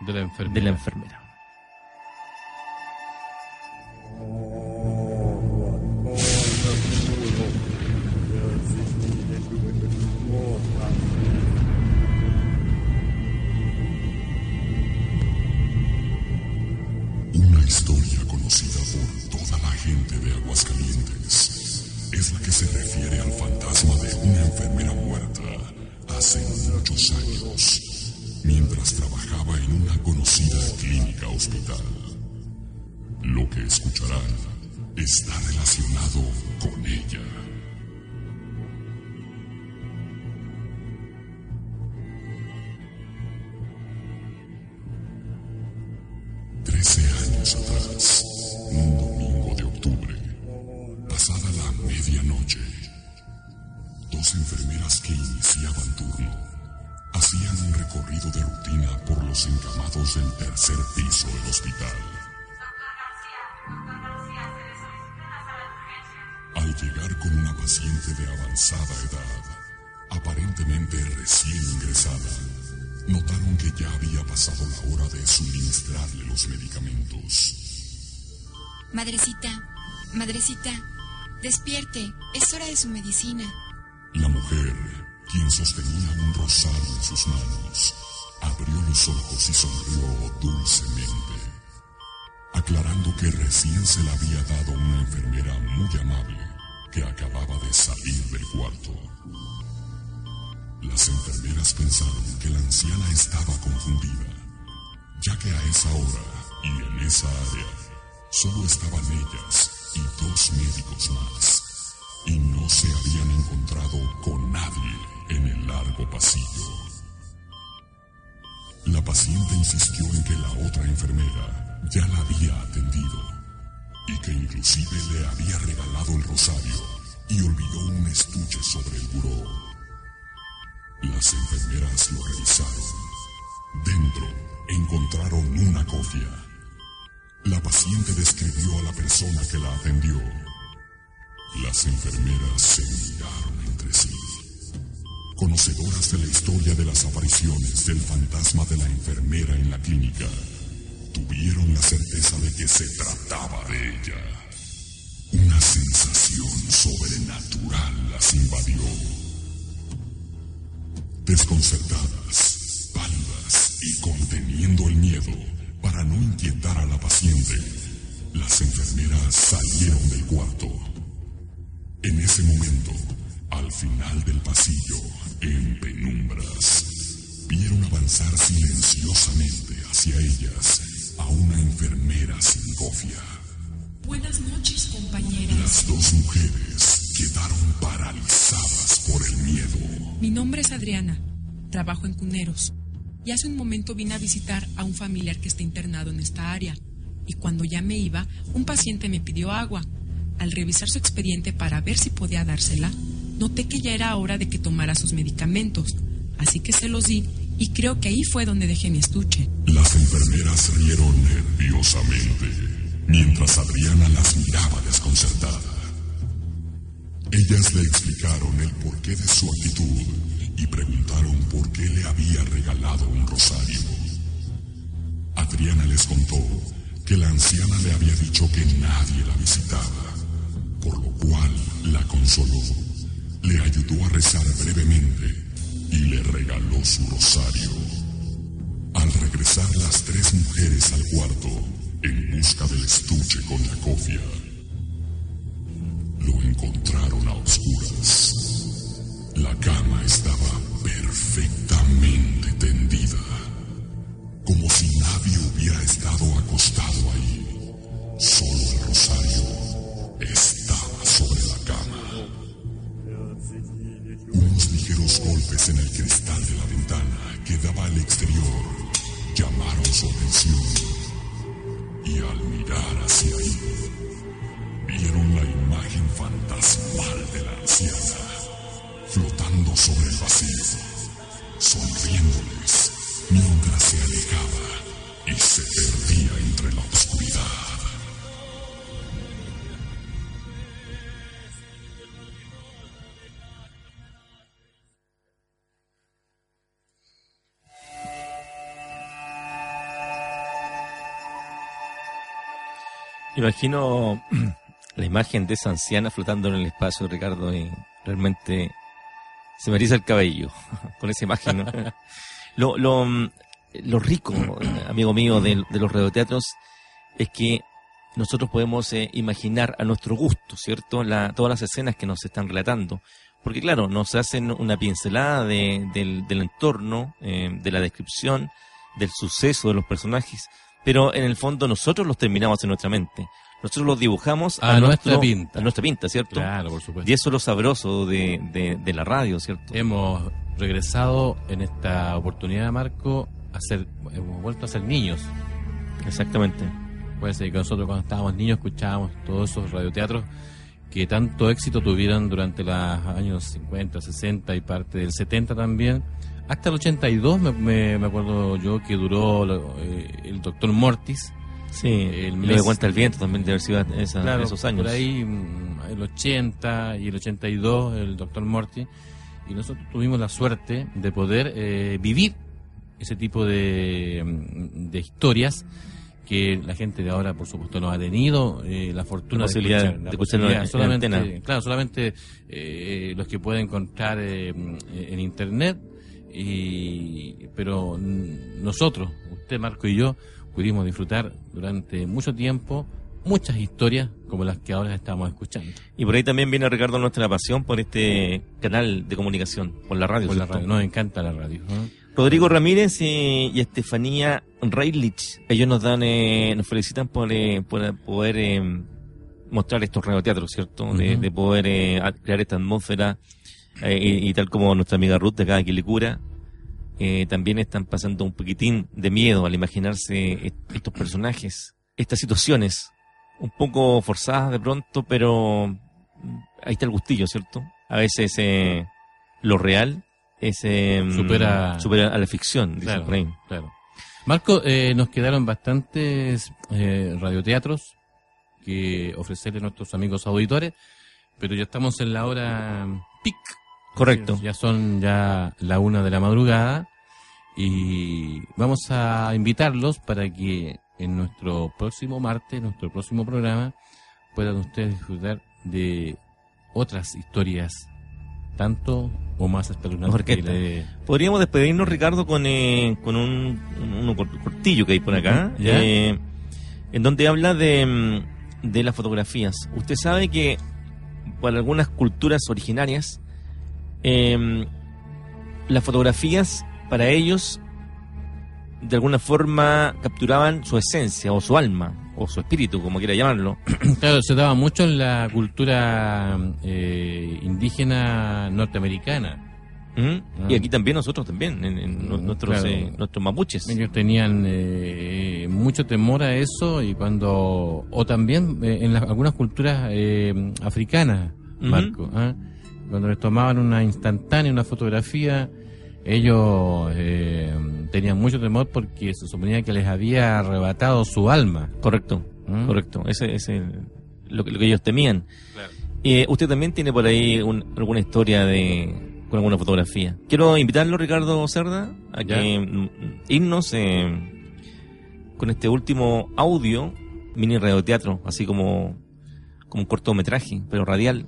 de la enfermera. Escucharán está relacionado con ella. De suministrarle los medicamentos. Madrecita, madrecita, despierte, es hora de su medicina. La mujer, quien sostenía un rosario en sus manos, abrió los ojos y sonrió dulcemente, aclarando que recién se la había dado una enfermera muy amable que acababa de salir del cuarto. Las enfermeras pensaron que la anciana estaba confundida, ya que a esa hora y en esa área solo estaban ellas y dos médicos más, y no se habían encontrado con nadie en el largo pasillo. La paciente insistió en que la otra enfermera ya la había atendido y que inclusive le había regalado el rosario y olvidó un estuche sobre el buró. Las enfermeras lo revisaron. Dentro encontraron una cofia. La paciente describió a la persona que la atendió. Las enfermeras se miraron entre sí. Conocedoras de la historia de las apariciones del fantasma de la enfermera en la clínica, tuvieron la certeza de que se trataba de ella. Una sensación sobrenatural las invadió. Desconcertadas, inquietar a la paciente, las enfermeras salieron del cuarto. En ese momento, al final del pasillo, en penumbras, vieron avanzar silenciosamente hacia ellas a una enfermera sin cofia. Buenas noches, compañeras. Las dos mujeres quedaron paralizadas por el miedo. Mi nombre es Adriana. Trabajo en Cuneros. Y hace un momento vine a visitar a un familiar que está internado en esta área. Y cuando ya me iba, un paciente me pidió agua. Al revisar su expediente para ver si podía dársela, noté que ya era hora de que tomara sus medicamentos, así que se los di y creo que ahí fue donde dejé mi estuche. Las enfermeras rieron nerviosamente mientras Adriana las miraba desconcertada. Ellas le explicaron el porqué de su actitud y preguntaron por qué le había regalado un rosario. Adriana les contó que la anciana le había dicho que nadie la visitaba, por lo cual la consoló, le ayudó a rezar brevemente y le regaló su rosario. Al regresar las tres mujeres al cuarto, en busca del estuche con la cofia, lo encontraron a oscuras. La cama estaba perfectamente tendida, como si nadie hubiera estado acostado ahí. Solo el rosario estaba sobre la cama. Unos ligeros golpes en el cristal de la ventana que daba al exterior llamaron su atención. Y al mirar hacia ahí, vieron la imagen fantasmal de la anciana, flotando sobre el vacío, sonriéndoles mientras se alejaba y se perdía entre la oscuridad. Imagino la imagen de esa anciana flotando en el espacio, Ricardo, y realmente se me eriza el cabello con esa imagen. ¿no? lo, lo, lo rico, amigo mío, de, de los radioteatros es que nosotros podemos eh, imaginar a nuestro gusto, ¿cierto? La, todas las escenas que nos están relatando. Porque claro, nos hacen una pincelada de, del, del, entorno, eh, de la descripción, del suceso de los personajes, pero en el fondo nosotros los terminamos en nuestra mente. Nosotros los dibujamos a, a nuestra nuestro, pinta. A nuestra pinta, ¿cierto? Claro, por supuesto. Y eso es lo sabroso de, de, de la radio, ¿cierto? Hemos regresado en esta oportunidad, Marco, a ser, hemos vuelto a ser niños. Exactamente. Puede ser que nosotros cuando estábamos niños escuchábamos todos esos radioteatros que tanto éxito tuvieron durante los años 50, 60 y parte del 70 también. Hasta el 82 me, me, me acuerdo yo que duró eh, el doctor Mortis. Sí, el mes, de cuenta el viento también de haber sido esa, claro, esos años. Por ahí mm, el 80 y el 82 el doctor Mortis. Y nosotros tuvimos la suerte de poder eh, vivir ese tipo de, de historias que la gente de ahora, por supuesto, no ha tenido eh, la fortuna la posibilidad de, escuchar, de posibilidad, solamente, antena. claro, solamente eh, los que pueden encontrar eh, en internet, y, pero nosotros, usted, Marco y yo, pudimos disfrutar durante mucho tiempo muchas historias como las que ahora estamos escuchando. Y por ahí también viene Ricardo nuestra pasión por este canal de comunicación, por la radio. Por la radio. Nos encanta la radio. Rodrigo Ramírez y, y Estefanía Reilich, ellos nos dan, eh, nos felicitan por, eh, por poder eh, mostrar estos radioteatros, ¿cierto? Uh -huh. de, de, poder eh, crear esta atmósfera y, y, tal como nuestra amiga Ruth de acá de Quilicura, también están pasando un poquitín de miedo al imaginarse estos personajes, estas situaciones, un poco forzadas de pronto, pero ahí está el gustillo, ¿cierto? A veces lo real es, eh, supera, supera a la ficción, claro, claro. Marco, eh, nos quedaron bastantes eh, radioteatros que ofrecerle a nuestros amigos auditores, pero ya estamos en la hora pic. Correcto. Ya son ya la una de la madrugada y vamos a invitarlos para que en nuestro próximo martes, nuestro próximo programa, puedan ustedes disfrutar de otras historias tanto o más espeluznante. Le... Podríamos despedirnos, Ricardo, con, eh, con un, un, un, cortillo que hay por acá, eh, en donde habla de, de las fotografías. Usted sabe que para algunas culturas originarias, eh, las fotografías para ellos de alguna forma capturaban su esencia o su alma o su espíritu, como quiera llamarlo. Claro, se daba mucho en la cultura eh, indígena norteamericana. Y aquí también nosotros también, en, en nu- nuestros, Claro. eh, nuestros mapuches. Ellos tenían eh, mucho temor a eso y cuando o también eh, en las- algunas culturas eh, africanas. Marco, ¿ah? cuando les tomaban una instantánea, una fotografía, ellos eh, tenían mucho temor porque se suponía que les había arrebatado su alma. Correcto, ¿Mm? correcto. Ese es lo, que, lo que ellos temían. Eh, usted también tiene por ahí un- alguna historia de con alguna fotografía. Quiero invitarlo, Ricardo Cerda, a Ya. que mm, irnos eh, con este último audio, mini radioteatro, así como, como un cortometraje, pero radial,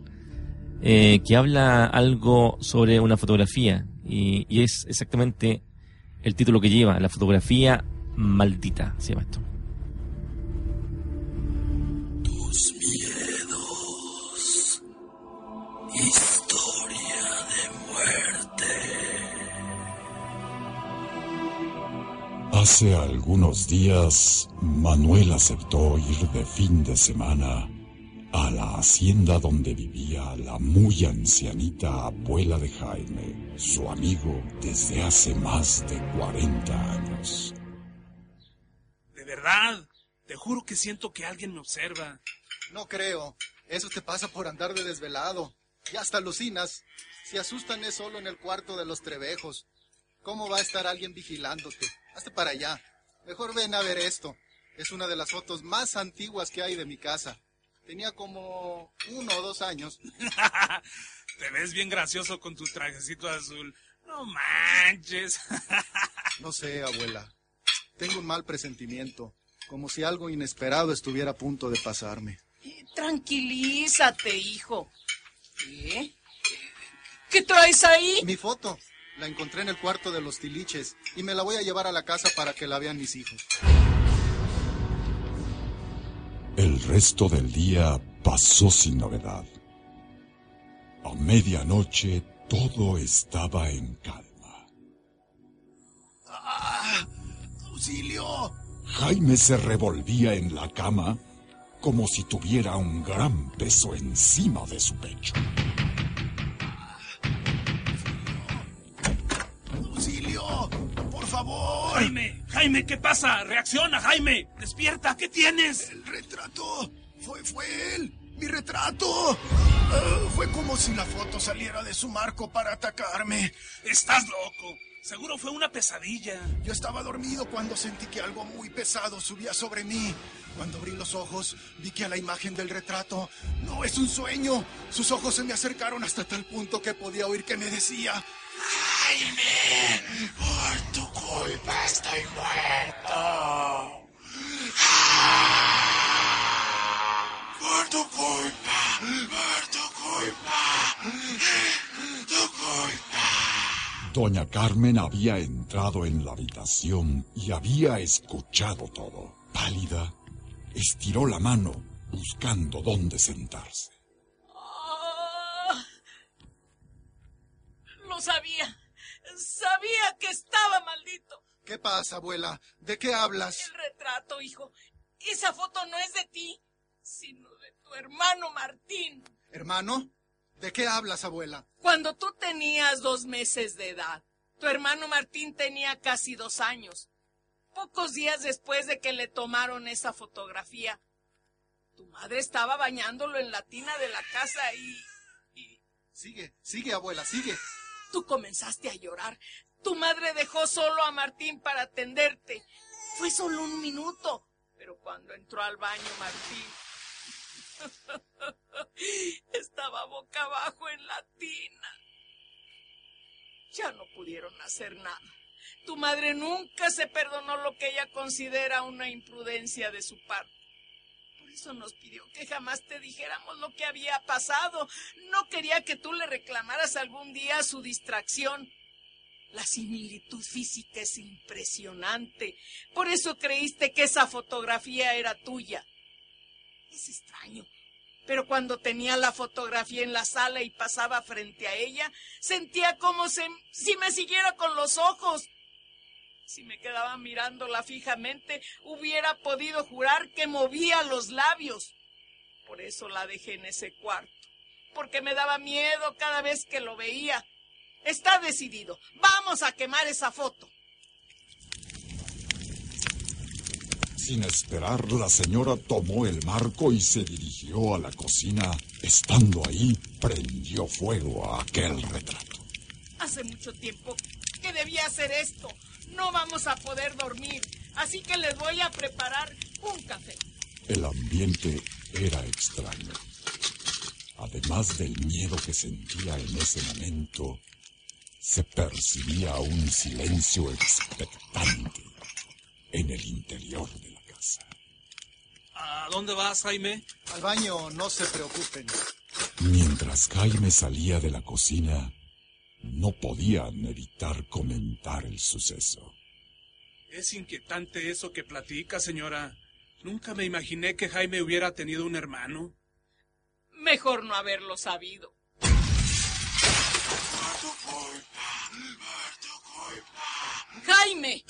eh, que habla algo sobre una fotografía y, y es exactamente el título que lleva, la fotografía maldita, se llama esto. Tus miedos. Historia de muerte. Hace algunos días, Manuel aceptó ir de fin de semana a la hacienda donde vivía la muy ancianita abuela de Jaime, su amigo desde hace más de 40 años. De verdad, te juro que siento que alguien me observa. No creo. Eso te pasa por andar de desvelado. Y hasta alucinas. Si asustan es solo en el cuarto de los trebejos. ¿Cómo va a estar alguien vigilándote? Hazte para allá. Mejor ven a ver esto. Es una de las fotos más antiguas que hay de mi casa. Tenía como uno o dos años. Te ves bien gracioso con tu trajecito azul. No manches. No sé, abuela. Tengo un mal presentimiento. Como si algo inesperado estuviera a punto de pasarme. Tranquilízate, hijo. ¿Qué? ¿Qué traes ahí? Mi foto. La encontré en el cuarto de los tiliches y me la voy a llevar a la casa para que la vean mis hijos. El resto del día pasó sin novedad. A medianoche todo estaba en calma. ¡Ah! ¡Auxilio! Jaime se revolvía en la cama como si tuviera un gran peso encima de su pecho. ¡Auxilio! ¡Por favor! Jaime, Jaime, ¿qué pasa? Reacciona, Jaime. Despierta, ¿qué tienes? El retrato. Fue, fue él. Mi retrato. Ah, fue como si la foto saliera de su marco para atacarme. Estás loco. Seguro fue una pesadilla. Yo estaba dormido cuando sentí que algo muy pesado subía sobre mí. Cuando abrí los ojos, vi que a la imagen del retrato no es un sueño. Sus ojos se me acercaron hasta tal punto que podía oír que me decía: Por tu culpa estoy muerto. Por tu culpa, por tu culpa, tu culpa. Doña Carmen había entrado en la habitación y había escuchado todo. Pálida, estiró la mano buscando dónde sentarse. Ah, Lo sabía. Sabía que estaba maldito. ¿Qué pasa, abuela? ¿De qué hablas? El retrato, hijo. Esa foto no es de ti, sino de tu hermano Martín. ¿Hermano? ¿De qué hablas, abuela? Cuando tú tenías dos meses de edad, tu hermano Martín tenía casi dos años. Pocos días después de que le tomaron esa fotografía, tu madre estaba bañándolo en la tina de la casa y Sigue, sigue, abuela, sigue. Tú comenzaste a llorar. Tu madre dejó solo a Martín para atenderte. Fue solo un minuto, pero cuando entró al baño Martín estaba boca abajo en la tina. Ya no pudieron hacer nada. Tu madre nunca se perdonó lo que ella considera una imprudencia de su parte. Eso nos pidió que jamás te dijéramos lo que había pasado. No quería que tú le reclamaras algún día su distracción. La similitud física es impresionante. Por eso creíste que esa fotografía era tuya. Es extraño. Pero cuando tenía la fotografía en la sala y pasaba frente a ella, sentía como se- si me siguiera con los ojos. Si me quedaba mirándola fijamente, hubiera podido jurar que movía los labios. Por eso la dejé en ese cuarto, porque me daba miedo cada vez que lo veía. Está decidido. Vamos a quemar esa foto. Sin esperar, la señora tomó el marco y se dirigió a la cocina. Estando ahí, prendió fuego a aquel retrato. Hace mucho tiempo que debía hacer esto. No vamos a poder dormir, así que les voy a preparar un café. El ambiente era extraño. Además del miedo que sentía en ese momento, se percibía un silencio expectante en el interior de la casa. ¿A dónde vas, Jaime? Al baño, no se preocupen. Mientras Jaime salía de la cocina, no podían evitar comentar el suceso. Es inquietante eso que platica, señora. Nunca me imaginé que Jaime hubiera tenido un hermano. Mejor no haberlo sabido. Jaime.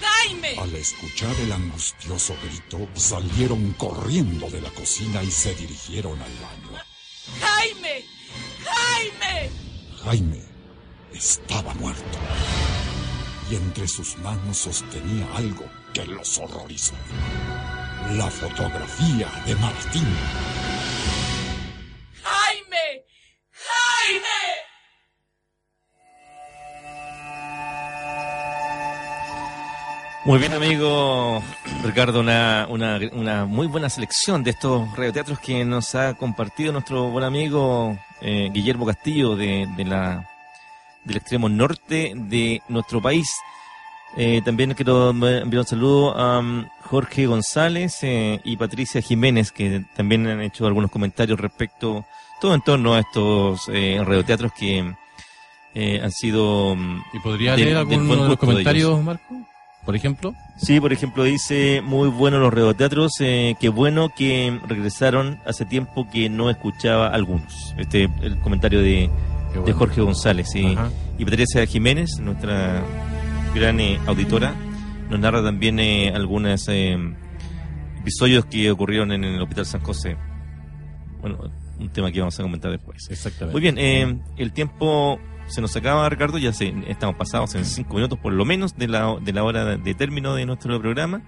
Jaime. Al escuchar el angustioso grito, salieron corriendo de la cocina y se dirigieron al baño. Jaime. Jaime. Jaime estaba muerto y entre sus manos sostenía algo que los horrorizó. La fotografía de Martín. Muy bien, amigo Ricardo, una, una, una muy buena selección de estos radioteatros que nos ha compartido nuestro buen amigo eh, Guillermo Castillo de, de la, del extremo norte de nuestro país. Eh, también quiero enviar un saludo a um, Jorge González eh, y Patricia Jiménez, que también han hecho algunos comentarios respecto, todo en torno a estos eh, radioteatros que eh, han sido... um, ¿Y podría del- leer del alguno buen de los comentarios, Marco? Por ejemplo. Sí, por ejemplo, dice, muy bueno los radioteatros, eh, qué bueno que regresaron hace tiempo que no escuchaba algunos. Este el comentario de, de. Jorge González. Y Patricia Jiménez, nuestra gran eh, auditora, nos narra también eh, algunos eh, episodios que ocurrieron en el Hospital San José. Bueno, un tema que vamos a comentar después. Exactamente. Muy bien, eh, el tiempo se nos acaba, Ricardo, ya se, estamos pasados en cinco minutos por lo menos de la, de la hora de término de nuestro programa.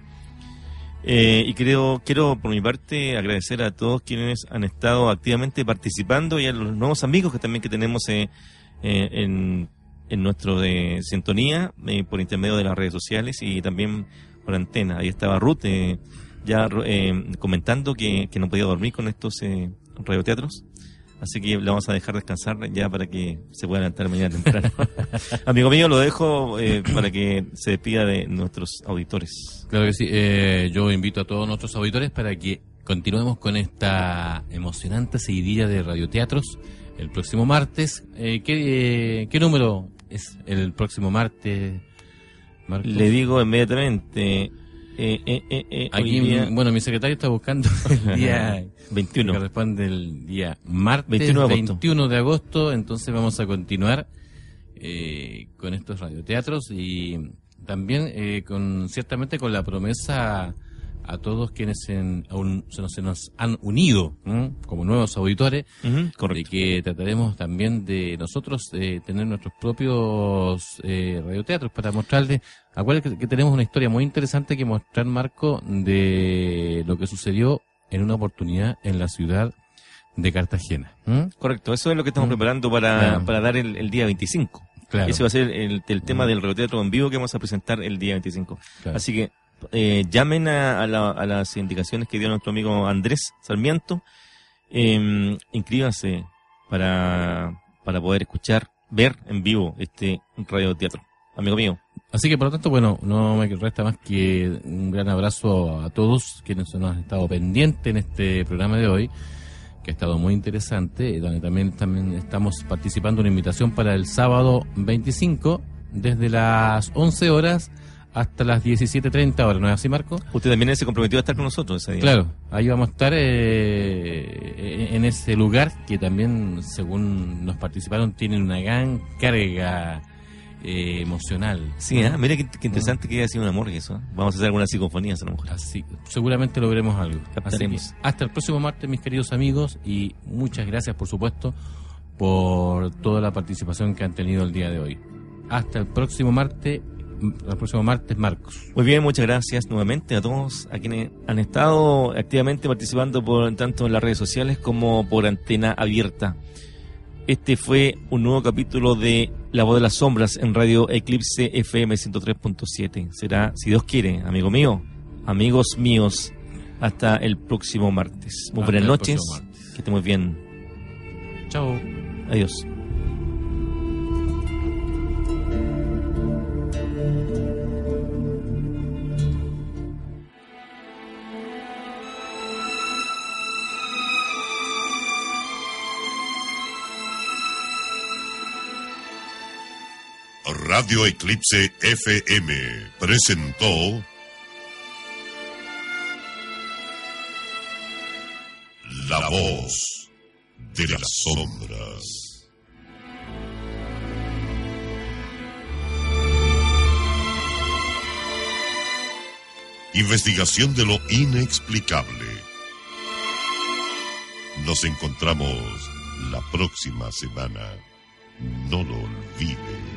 Eh, y creo, quiero por mi parte agradecer a todos quienes han estado activamente participando y a los nuevos amigos que también que tenemos eh, eh, en, en nuestro de sintonía eh, por intermedio de las redes sociales y también por antena. Ahí estaba Ruth eh, ya eh, comentando que, que no podía dormir con estos eh, radioteatros. Así que le vamos a dejar descansar ya para que se pueda levantar mañana temprano. Amigo mío, lo dejo eh, para que se despida de nuestros auditores. Claro que sí. Eh, yo invito a todos nuestros auditores para que continuemos con esta emocionante seguidilla de radioteatros el próximo martes. Eh, ¿qué, eh, qué número es el próximo martes, Marcos? Le digo inmediatamente. Eh, eh, eh, eh, Aquí, día- bueno, mi secretario está buscando el día 21. que corresponde el día martes 21 de agosto. 21 de agosto. Entonces vamos a continuar eh, con estos radioteatros y también eh, con ciertamente con la promesa a todos quienes en- aún se, nos, se nos han unido como nuevos auditores Ujú, de que trataremos también de nosotros eh, tener nuestros propios eh, radioteatros para mostrarles acuérdense que, que tenemos una historia muy interesante que mostrar Marco de lo que sucedió en una oportunidad en la ciudad de Cartagena. Correcto, eso es lo que estamos Mm. preparando para, para dar el, el día 25. Claro. Ese va a ser el, el tema Mm. del radioteatro en vivo que vamos a presentar el día 25. Claro. Así que eh, llamen a, a la- a las indicaciones que dio nuestro amigo Andrés Sarmiento. Eh, inscríbanse para, para poder escuchar, ver en vivo este radioteatro. Amigo mío. Así que por lo tanto, bueno, no me resta más que un gran abrazo a todos quienes nos han estado pendientes en este programa de hoy, que ha estado muy interesante, y donde también, también estamos participando en una invitación para el sábado 25, desde las 11 horas hasta las 17.30 horas, ¿no es así, Marco? Usted también se comprometió a estar con nosotros ese día. Claro, ahí vamos a estar eh, en ese lugar que también, según nos participaron, tienen una gran carga eh, emocional. Sí, ¿eh? mira qué, qué interesante que haya sido una morgue eso. ¿eh? Vamos a hacer algunas psicofonías a lo mejor. Así, seguramente logremos algo. Así que Captaremos. hasta el próximo martes, mis queridos amigos, y muchas gracias, por supuesto, por toda la participación que han tenido el día de hoy. Hasta el próximo martes, el próximo martes, Marcos. Muy bien, muchas gracias nuevamente a todos a quienes han estado activamente participando por tanto en las redes sociales como por antena abierta. Este fue un nuevo capítulo de La Voz de las Sombras en Radio Eclipse FM 103.7. Será, si Dios quiere, amigo mío, amigos míos, hasta el próximo martes. Muy buenas noches, que esté muy bien. Chao. Adiós. Radio Eclipse FM presentó La voz de las sombras. Investigación de lo inexplicable. Nos encontramos la próxima semana. No lo olvide.